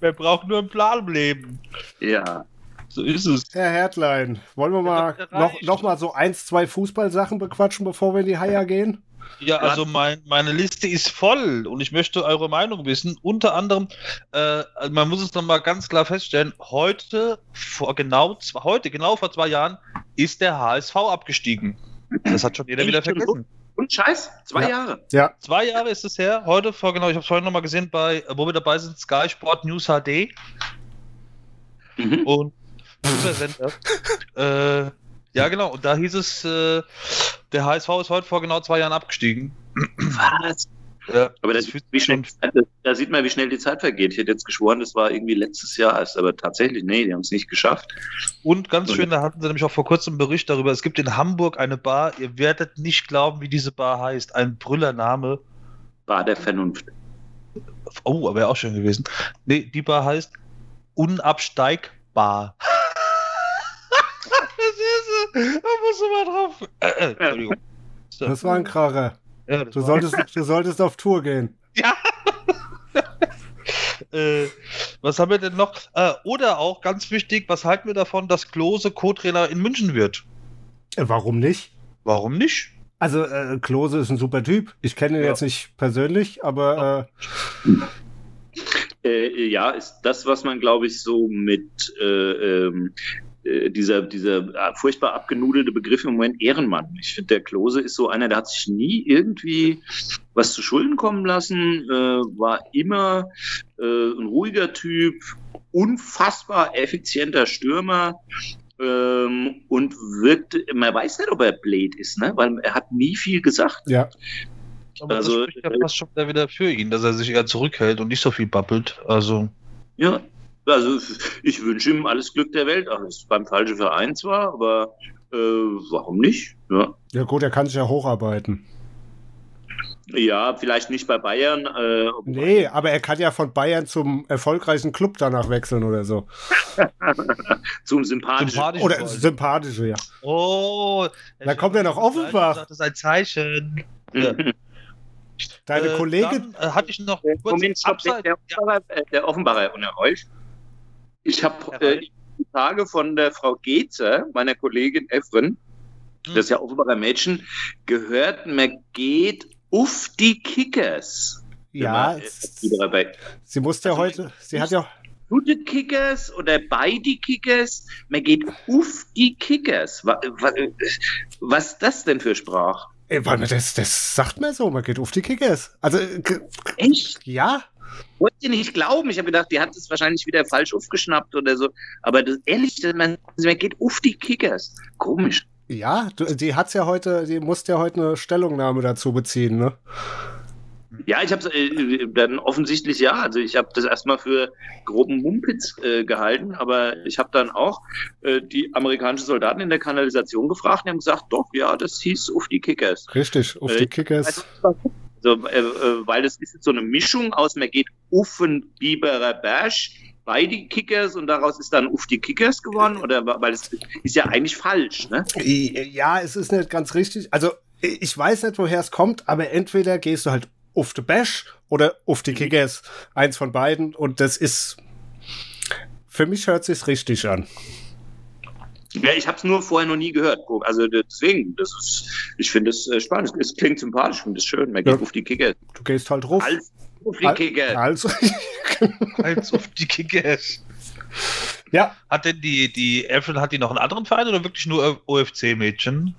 Wer braucht nur einen Plan im Leben? Ja. So ist es. Herr Hertlein, wollen wir mal noch, noch mal so eins, zwei Fußballsachen bequatschen, bevor wir in die Haia gehen? Ja, also mein, meine Liste ist voll und ich möchte eure Meinung wissen. Unter anderem, äh, man muss es nochmal ganz klar feststellen, heute, vor genau zwei, heute, genau vor zwei Jahren, ist der HSV abgestiegen. Das hat schon jeder wieder vergessen. Und Scheiß, zwei Ja. Jahre. Ja, Zwei Jahre ist es her, heute vor genau, ich habe es vorhin nochmal gesehen, bei, wo wir dabei sind, Sky Sport News HD Mhm. und super Sender. [LAUGHS] äh, ja, genau, und da hieß es, äh, der HSV ist heute vor genau zwei Jahren abgestiegen. Was? Ja, Aber das, fühlt wie schnell, da sieht man, wie schnell die Zeit vergeht. Ich hätte jetzt geschworen, das war irgendwie letztes Jahr erst, aber tatsächlich, nee, die haben es nicht geschafft. Und ganz schön, da hatten sie nämlich auch vor kurzem einen Bericht darüber. Es gibt in Hamburg eine Bar, ihr werdet nicht glauben, wie diese Bar heißt. Ein Brüllername. War der Vernunft. Oh, wäre auch schön gewesen. Nee, die Bar heißt Unabsteigbar. Da musst du mal drauf. Äh, äh, Entschuldigung. So. das war ein Kracher. Ja, das Du war- solltest, du solltest auf Tour gehen. Ja. [LAUGHS] äh, was haben wir denn noch? Äh, oder auch ganz wichtig, was halten wir davon, dass Klose Co-Trainer in München wird? Äh, Warum nicht? Warum nicht? Also, äh, Klose ist ein super Typ. Ich kenne ihn Ja. jetzt nicht persönlich, aber Äh, ja, ist das, was man, glaube ich, so mit äh, ähm, äh, dieser, dieser äh, furchtbar abgenudelte Begriff im Moment Ehrenmann. Ich finde, der Klose ist so einer, der hat sich nie irgendwie was zu Schulden kommen lassen, äh, war immer äh, ein ruhiger Typ, unfassbar effizienter Stürmer. Ähm, und wirkte, man weiß nicht, ob er blöd ist, ne? weil er hat nie viel gesagt. äh, ja. Aber Also, das spricht ja fast schon wieder für ihn, dass er sich eher zurückhält und nicht so viel babbelt. Also, Ja, also ich wünsche ihm alles Glück der Welt. Ach, ist beim falschen Verein zwar, aber äh, warum nicht? Ja. Ja, gut, er kann sich ja hocharbeiten. ja, vielleicht nicht bei Bayern. Äh, Nee, aber er kann ja von Bayern zum erfolgreichen Club danach wechseln oder so. [LAUGHS] zum sympathischen. sympathisch. Oder sympathische, ja. Oh, Da kommt ja noch Offenbach. Das ist ein Zeichen. Ja. Deine Äh, Kollegin, Dann, äh, hatte ich noch kurz Moment, stopp, der, Offenbacher, äh, der Offenbacher und Herr Reuf. Ich habe äh, Tage von der Frau Geetzer, meiner Kollegin Efren, Hm. das ist ja Offenbacher Mädchen, gehört, man geht auf die Kickers. ja, Immer, äh, sie musste ja Also, heute, sie hat ja, gute Kickers oder bei die Kickers, man geht auf die Kickers. Was, was ist das denn für Sprach? Man das, das sagt man so, man geht auf die Kickers. Also, äh, Echt? ja, Wollte ich nicht glauben. Ich habe gedacht, die hat es wahrscheinlich wieder falsch aufgeschnappt oder so. Aber das, ehrlich, man, man geht auf die Kickers. Komisch. ja, die hat's ja heute, die musste ja heute eine Stellungnahme dazu beziehen, ne? Ja, ich habe äh, dann offensichtlich ja. Also ich habe das erstmal für groben Mumpitz äh, gehalten, aber ich habe dann auch äh, die amerikanischen Soldaten in der Kanalisation gefragt und die haben gesagt, doch, ja, das hieß auf die Kickers. Richtig, auf Äh, die Kickers. Also, äh, äh, weil das ist so eine Mischung aus, man geht Uffen, Biberer Berg bei die Kickers und daraus ist dann Uff die Kickers geworden oder weil es ist ja eigentlich falsch, ne? Ja, es ist nicht ganz richtig. Also, ich weiß nicht, woher es kommt, aber entweder gehst du halt auf die Bash oder auf die Kickers. Eins von beiden. Und das ist. Für mich hört sich's richtig an. Ja, ich habe es nur vorher noch nie gehört. Also deswegen, das ist, ich finde es äh, spannend. Es klingt sympathisch, ich finde es schön. Man geht Ja. auf die Kickers. Du gehst halt ruf. Als auf die. Also, [LAUGHS] Als auf die Kickers. ja, Hat denn die, die Elfin, hat die noch einen anderen Verein oder wirklich nur OFC-Mädchen?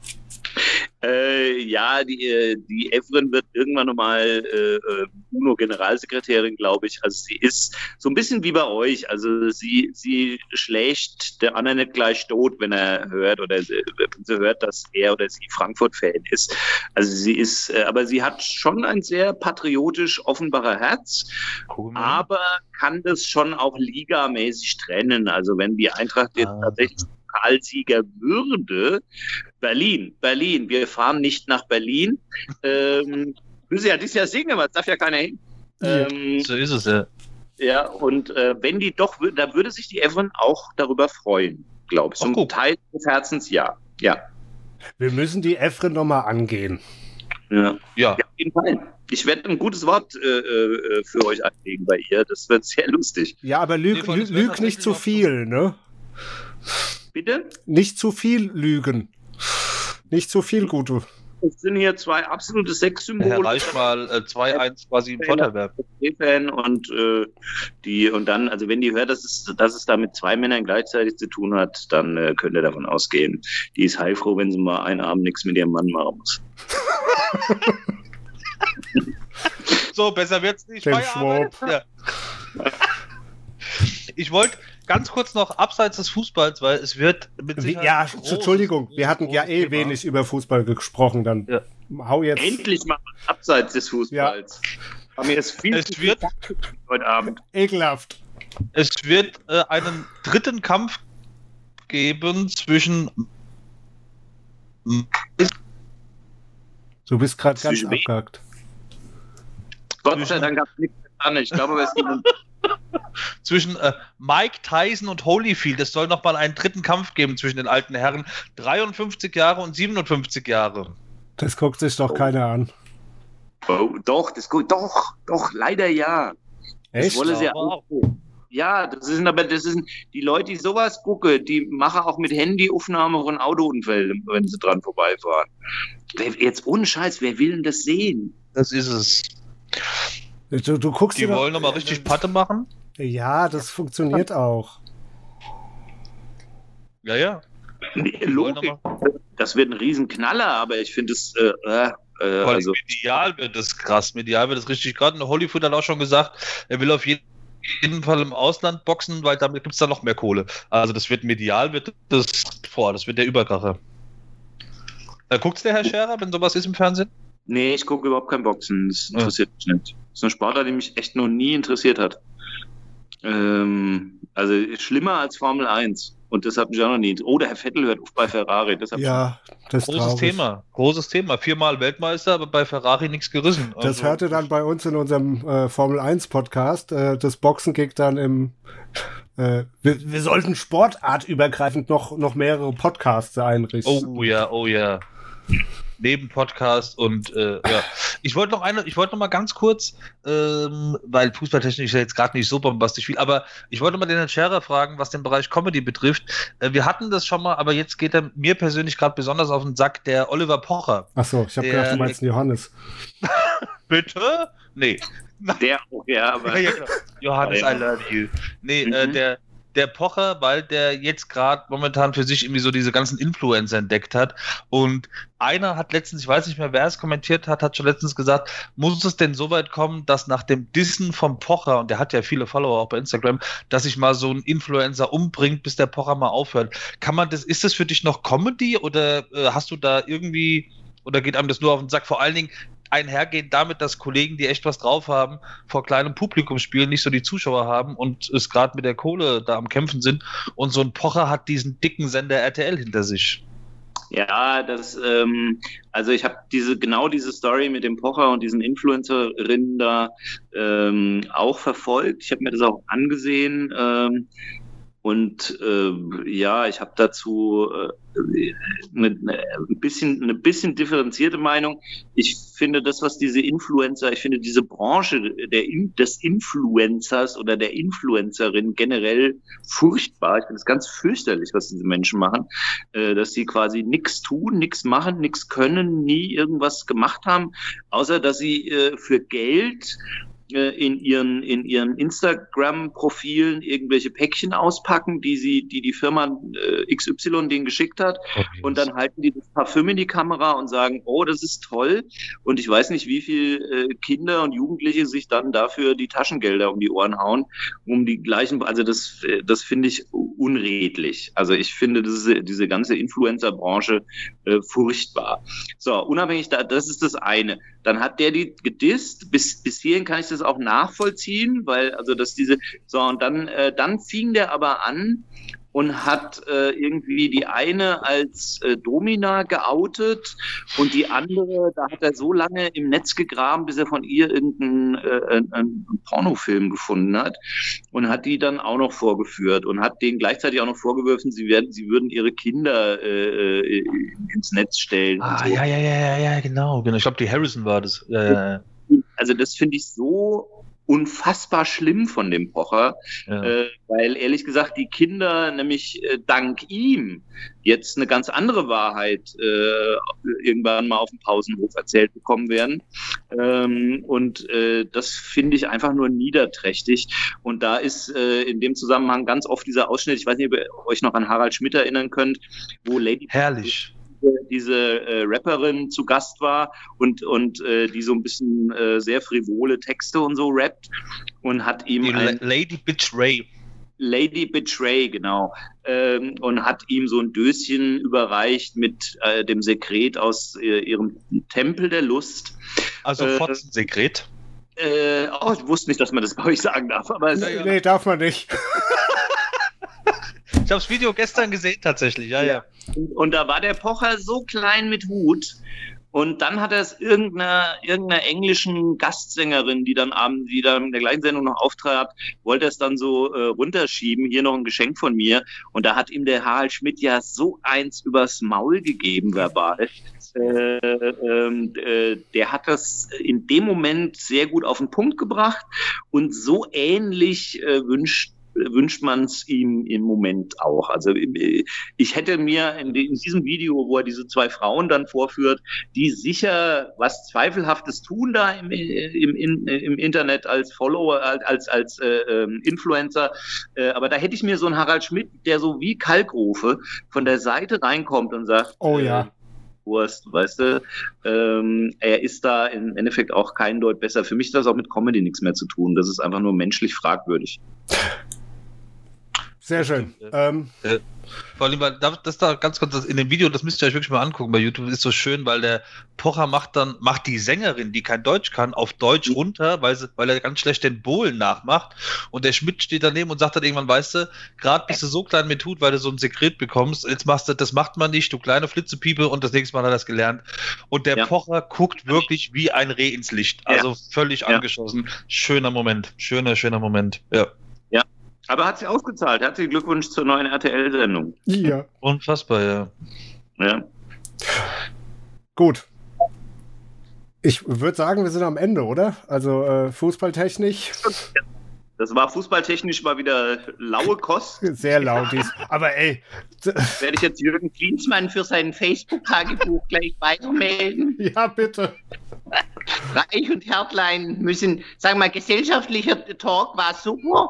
Äh, ja, die, äh, die Evren wird irgendwann nochmal äh, äh, UNO-Generalsekretärin, glaube ich. Also sie ist so ein bisschen wie bei euch. Also sie, sie schlägt der andere nicht gleich tot, wenn er hört oder sie, sie hört, dass er oder sie Frankfurt-Fan ist. Also sie ist, äh, aber sie hat schon ein sehr patriotisch offenbarer Herz, mal. aber kann das schon auch ligamäßig trennen. Also wenn die Eintracht jetzt Ah. tatsächlich Pokalsieger würde, Berlin, Berlin, wir fahren nicht nach Berlin. ähm, müssen ja dieses Jahr singen, aber es darf ja keiner hin. Ja. Ähm, So ist es ja. ja, und äh, wenn die doch, da würde sich die Evan auch darüber freuen, glaube ich. Ach, Zum guck. Teil des Herzens ja. Ja. wir müssen die Efren nochmal angehen. Ja. Ja. auf jeden Fall. Ich werde ein gutes Wort äh, äh, für euch einlegen bei ihr. Das wird sehr lustig. Ja, aber lüg, Nee, lüg, lüg nicht zu viel, ne? Bitte? Nicht zu viel lügen. Nicht zu viel, Gute. Es sind hier zwei absolute Herr Sexsymbole. Reich mal äh, 2-1 quasi im fan und äh, die und dann, also wenn die hört, dass es, dass es da mit zwei Männern gleichzeitig zu tun hat, dann äh, könnt ihr davon ausgehen. Die ist heilfroh, wenn sie mal einen Abend nichts mit ihrem Mann machen muss. So, besser wird's nicht. Den Feierabend. Ja. Ich wollte ganz kurz noch abseits des Fußballs, weil es wird mit Wie, Sicherheit ja, Entschuldigung, wir hatten ja eh Thema. wenig über Fußball gesprochen. Dann Ja. hau jetzt. Endlich mal abseits des Fußballs. Aber mir ist viel Es zu wird- viel heute Abend. Ekelhaft. Es wird äh, einen dritten Kampf geben zwischen Du bist gerade ganz abgehakt. Gott sei Dank hat nichts getan. Ich glaube, es um zwischen äh, Mike Tyson und Holyfield. Es soll noch mal einen dritten Kampf geben zwischen den alten Herren. 53 Jahre und 57 Jahre. Das guckt sich doch keiner an. oh, doch, das gut. Doch, doch, leider ja. Das Echt? wolle sie Aber auch. Ja, das sind aber das sind die Leute, die sowas gucken, die machen auch mit Handyaufnahme von Autounfällen, wenn sie dran vorbeifahren. Wer, jetzt ohne Scheiß, wer will denn das sehen? Das ist es. Du, du guckst Die wollen noch mal richtig Patte machen. Ja, das funktioniert auch. Ja, ja. Nee, Logik. Das wird ein Riesenknaller, aber ich finde es, äh, äh, äh, also, medial wird das krass. Medial wird das richtig gerade. Hollywood hat auch schon gesagt, er will auf jeden jeden Fall im Ausland boxen, weil damit gibt es dann noch mehr Kohle. Also das wird medial, wird das vor, das wird der Überkracher. Äh, guckt's der Herr Scherer, wenn sowas ist im Fernsehen? nee, ich gucke überhaupt kein Boxen. Das Ja. interessiert mich nicht. Das ist eine Sportart, die mich echt noch nie interessiert hat. Ähm, also schlimmer als Formel 1. Und das hat mich auch noch nie. Oh, der Herr Vettel hört auf bei Ferrari. Das Ja, das ist Großes traurig. Thema, großes Thema. Viermal Weltmeister, aber bei Ferrari nichts gerissen. Das Also, hörte dann bei uns in unserem äh, Formel 1 Podcast. Äh, das Boxen geht dann im. Äh, wir, wir sollten sportartübergreifend noch, noch mehrere Podcasts einrichten. Oh ja, oh ja. Neben Podcast und äh, ja. Ich wollte noch eine, ich wollte noch mal ganz kurz, ähm, weil fußballtechnisch ist ja jetzt gerade nicht so bombastisch viel, aber ich wollte mal den Herrn Scherer fragen, was den Bereich Comedy betrifft. Äh, wir hatten das schon mal, aber jetzt geht er mir persönlich gerade besonders auf den Sack, der Oliver Pocher. Achso, ich habe gedacht, du meinst Johannes. [LAUGHS] Bitte? Nee. der auch, ja, aber. Ja, [LAUGHS] ja, genau. Johannes, I love you. Nee, Mhm. äh, der, der Pocher, weil der jetzt gerade momentan für sich irgendwie so diese ganzen Influencer entdeckt hat. Und einer hat letztens, ich weiß nicht mehr, wer es kommentiert hat, hat schon letztens gesagt, muss es denn so weit kommen, dass nach dem Dissen vom Pocher, und der hat ja viele Follower auch bei Instagram, dass sich mal so ein Influencer umbringt, bis der Pocher mal aufhört. Kann man das, ist das für dich noch Comedy oder äh, hast du da irgendwie, oder geht einem das nur auf den Sack? Vor allen Dingen, einhergehend damit, dass Kollegen, die echt was drauf haben, vor kleinem Publikum spielen, nicht so die Zuschauer haben und es gerade mit der Kohle da am Kämpfen sind. Und so ein Pocher hat diesen dicken Sender RTL hinter sich. Ja, das, ähm, also ich habe diese genau diese Story mit dem Pocher und diesen Influencerinnen da ähm, auch verfolgt. Ich habe mir das auch angesehen. Ähm, und äh, ja, ich habe dazu äh, eine, ein bisschen eine bisschen differenzierte Meinung. Ich finde das, was diese Influencer, ich finde diese Branche der des Influencers oder der Influencerin generell furchtbar. Ich finde es ganz fürchterlich, was diese Menschen machen, äh, dass sie quasi nichts tun, nichts machen, nichts können, nie irgendwas gemacht haben, außer dass sie äh, für Geld äh, in ihren in ihren Instagram Profilen irgendwelche Päckchen auspacken, die sie die die Firma äh, XY denen geschickt hat und dann halten die das Parfüm in die Kamera und sagen, oh, das ist toll und ich weiß nicht, wie viel äh, Kinder und Jugendliche sich dann dafür die Taschengelder um die Ohren hauen, um die gleichen also das äh, das finde ich unredlich. Also ich finde diese diese ganze Influencer Branche äh, furchtbar. So, unabhängig da das ist das eine. Dann hat der die gedisst. Bis bis hierhin kann ich das auch nachvollziehen, weil also dass diese so und dann äh, dann fing der aber an und hat äh, irgendwie die eine als äh, Domina geoutet und die andere, da hat er so lange im Netz gegraben, bis er von ihr irgendeinen äh, einen Pornofilm gefunden hat und hat die dann auch noch vorgeführt und hat denen gleichzeitig auch noch vorgeworfen, sie werden, sie würden ihre Kinder äh, äh ins Netz stellen. Ah, so. ja, ja, ja, ja, genau, genau. Ich glaube, die Harrison war das. Ja, ja. Also das finde ich so unfassbar schlimm von dem Pocher, ja. äh, weil ehrlich gesagt die Kinder nämlich äh, dank ihm jetzt eine ganz andere Wahrheit äh, irgendwann mal auf dem Pausenhof erzählt bekommen werden. Ähm, und äh, das finde ich einfach nur niederträchtig. Und da ist äh, in dem Zusammenhang ganz oft dieser Ausschnitt, ich weiß nicht, ob ihr euch noch an Harald Schmidt erinnern könnt, wo Lady Herrlich diese äh, Rapperin zu Gast war und, und äh, die so ein bisschen äh, sehr frivole Texte und so rappt und hat ihm Lady Bitch Ray. Lady Betray, genau. Ähm, und hat ihm so ein Döschen überreicht mit äh, dem Sekret aus äh, ihrem Tempel der Lust. Also äh, Fotzensekret? Äh, oh, ich wusste nicht, dass man das bei euch sagen darf. Aber nee, nee darf man nicht. [LAUGHS] [LAUGHS] ich habe das Video gestern gesehen tatsächlich, ja, ja. Und, da war der Pocher so klein mit Hut. Und dann hat er es irgendeiner, irgendeiner englischen Gastsängerin, die dann abends, dann in der gleichen Sendung noch auftrat, wollte es dann so äh, runterschieben, hier noch ein Geschenk von mir. Und da hat ihm der Harald Schmidt ja so eins übers Maul gegeben, verbal. Äh, ähm, äh, der hat das in dem Moment sehr gut auf den Punkt gebracht und so ähnlich äh, wünscht wünscht man es ihm im Moment auch. Also ich hätte mir in, diesem Video, wo er diese zwei Frauen dann vorführt, die sicher was Zweifelhaftes tun da im, im, im Internet als Follower, als, als äh, ähm, Influencer. Äh, aber da hätte ich mir so einen Harald Schmidt, der so wie Kalkrufe von der Seite reinkommt und sagt, oh ja. Äh, Wurst, weißt du, ähm, er ist da im Endeffekt auch kein Deut besser. Für mich hat das auch mit Comedy nichts mehr zu tun. Das ist einfach nur menschlich fragwürdig. Sehr schön. Ähm, äh, vor allem, weil das da ganz kurz in dem Video, das müsst ihr euch wirklich mal angucken bei YouTube, ist so schön, weil der Pocher macht dann, macht die Sängerin, die kein Deutsch kann, auf Deutsch runter, weil, sie, weil er ganz schlecht den Bohlen nachmacht. Und der Schmidt steht daneben und sagt dann irgendwann, weißt du, gerade bist du so klein mit Hut, weil du so ein Sekret bekommst, jetzt machst du, das macht man nicht, du kleine Flitzepiepe und das nächste Mal hat er das gelernt. Und der ja. Pocher guckt wirklich wie ein Reh ins Licht. Also ja. völlig ja. angeschossen. Schöner Moment. Schöner, schöner Moment. Ja. Aber hat sie ausgezahlt. Herzlichen Glückwunsch zur neuen RTL-Sendung. Ja. Unfassbar, ja. Ja. Gut. Ich würde sagen, wir sind am Ende, oder? Also äh, fußballtechnisch. Das war fußballtechnisch mal wieder laue Kost. Sehr laut dies. Aber ey. Werde ich jetzt Jürgen Klinsmann für sein Facebook-Tagebuch gleich weitermelden? Ja, bitte. Reich und Hertlein müssen, sagen wir mal, gesellschaftlicher Talk war super.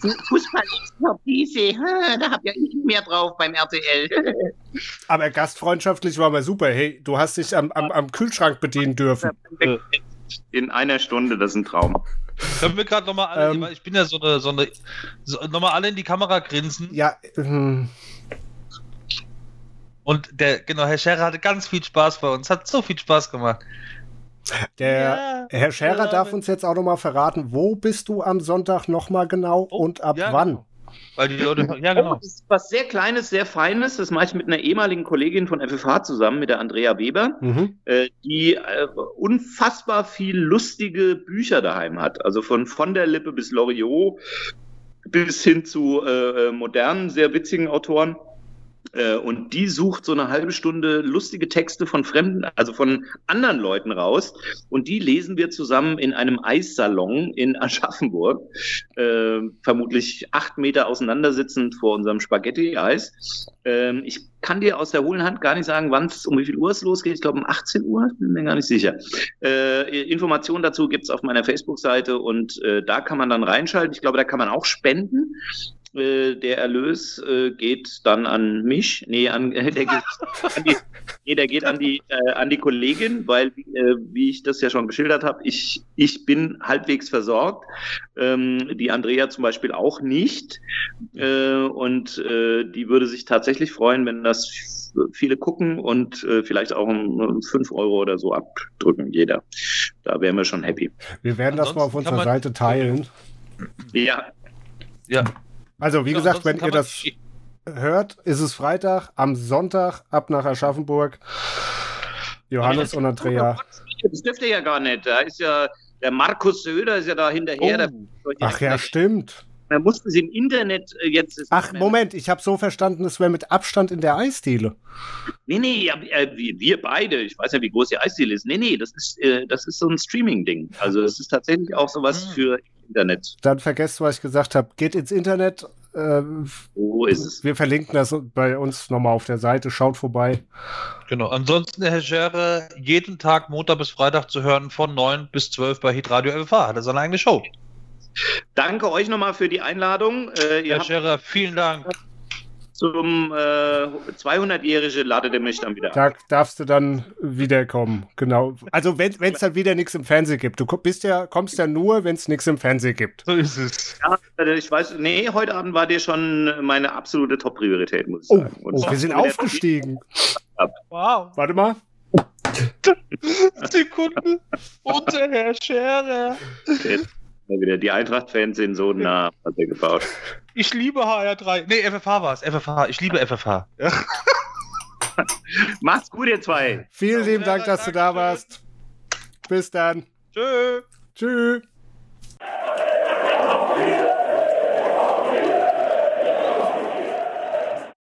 Fußball-Expertise, da hab ja ich mehr drauf beim RTL. Aber gastfreundschaftlich war mal super. Hey, du hast dich am, am, am Kühlschrank bedienen dürfen. In einer Stunde, das ist ein Traum. Können wir gerade nochmal alle, ähm, ich bin ja so eine, so eine, so, nochmal alle in die Kamera grinsen. Ja. Ähm. Und der, genau, Herr Scherer hatte ganz viel Spaß bei uns, hat so viel Spaß gemacht. Der ja, Herr Scherer ja, darf uns jetzt auch nochmal verraten, wo bist du am Sonntag nochmal genau oh, und ab ja, wann? Genau. Weil die Leute, ja genau. Das ist was sehr Kleines, sehr Feines. Das mache ich mit einer ehemaligen Kollegin von FFH zusammen, mit der Andrea Weber, mhm. äh, die äh, unfassbar viel lustige Bücher daheim hat. Also von von der Lippe bis Loriot bis hin zu äh, äh modernen, sehr witzigen Autoren. Äh, und die sucht so eine halbe Stunde lustige Texte von Fremden, also von anderen Leuten raus. Und die lesen wir zusammen in einem Eissalon in Aschaffenburg, äh, vermutlich acht Meter auseinandersitzend vor unserem Spaghetti-Eis. Ähm, ich kann dir aus der hohlen Hand gar nicht sagen, wann es um wie viel Uhr es losgeht. Ich glaube um 18 Uhr, bin mir gar nicht sicher. Äh, Informationen dazu gibt's auf meiner Facebook-Seite und äh, da kann man dann reinschalten. Ich glaube, da kann man auch spenden. Äh, der Erlös äh, geht dann an mich. Nee, an, äh, der, geht an die, nee der geht an die, äh, an die Kollegin, weil, äh, wie ich das ja schon geschildert habe, ich, ich bin halbwegs versorgt. Ähm, die Andrea zum Beispiel auch nicht. Äh, und äh, die würde sich tatsächlich freuen, wenn das viele gucken und äh, vielleicht auch um 5 Euro oder so abdrücken, jeder. Da wären wir schon happy. Wir werden Ansonsten das mal auf unserer Seite teilen. Ja. Ja. Also, wie ja, gesagt, wenn ihr das. hört, ist es Freitag, am Sonntag ab nach Aschaffenburg. Johannes und Andrea. Das dürfte ja gar nicht. Da ist ja der Markus Söder ist ja da hinterher. Oh. Ach ja, stimmt. Da mussten sie im Internet äh, jetzt. Ach, Moment, ich habe so verstanden, es wäre mit Abstand in der Eisdiele. Nee, nee, ja, äh, wir beide. Ich weiß ja, wie groß die Eisdiele ist. Nee, nee, das ist, äh, das ist so ein Streaming-Ding. Also, es ist tatsächlich auch sowas Ah. für Internet. Dann vergesst, was ich gesagt habe. Geht ins Internet. Äh, Wo ist es? wir verlinken das bei uns nochmal auf der Seite. Schaut vorbei. Genau. Ansonsten, Herr Schere, jeden Tag Montag bis Freitag zu hören von 9 bis 12 bei Hitradio FFH. Hat er seine eigene Show. Danke euch nochmal für die Einladung. Äh, ihr Herr Scherer, vielen Dank. zum äh, 200-jährige ladet ihr mich dann wieder Da darfst du dann wiederkommen. Genau. Also wenn es dann wieder nichts im Fernsehen gibt. Du bist ja, kommst ja nur, wenn es nichts im Fernsehen gibt. So ist es. Ja, äh, ich weiß, nee, heute Abend war dir schon meine absolute Top-Priorität, muss ich Oh, sagen. Und oh zwar wir sind aufgestiegen. Wow. Warte mal. [LAUGHS] Sekunde. Und der Herr Scherer. Mal wieder. Die Eintracht-Fans sind so nah hat er gebaut. Ich liebe HR3. Nee, FFH war es. FFH. Ich liebe FFH. Ja. [LAUGHS] Macht's gut, ihr zwei. Vielen lieben Dank, dass du da warst. Bis dann. Tschö. Tschüss.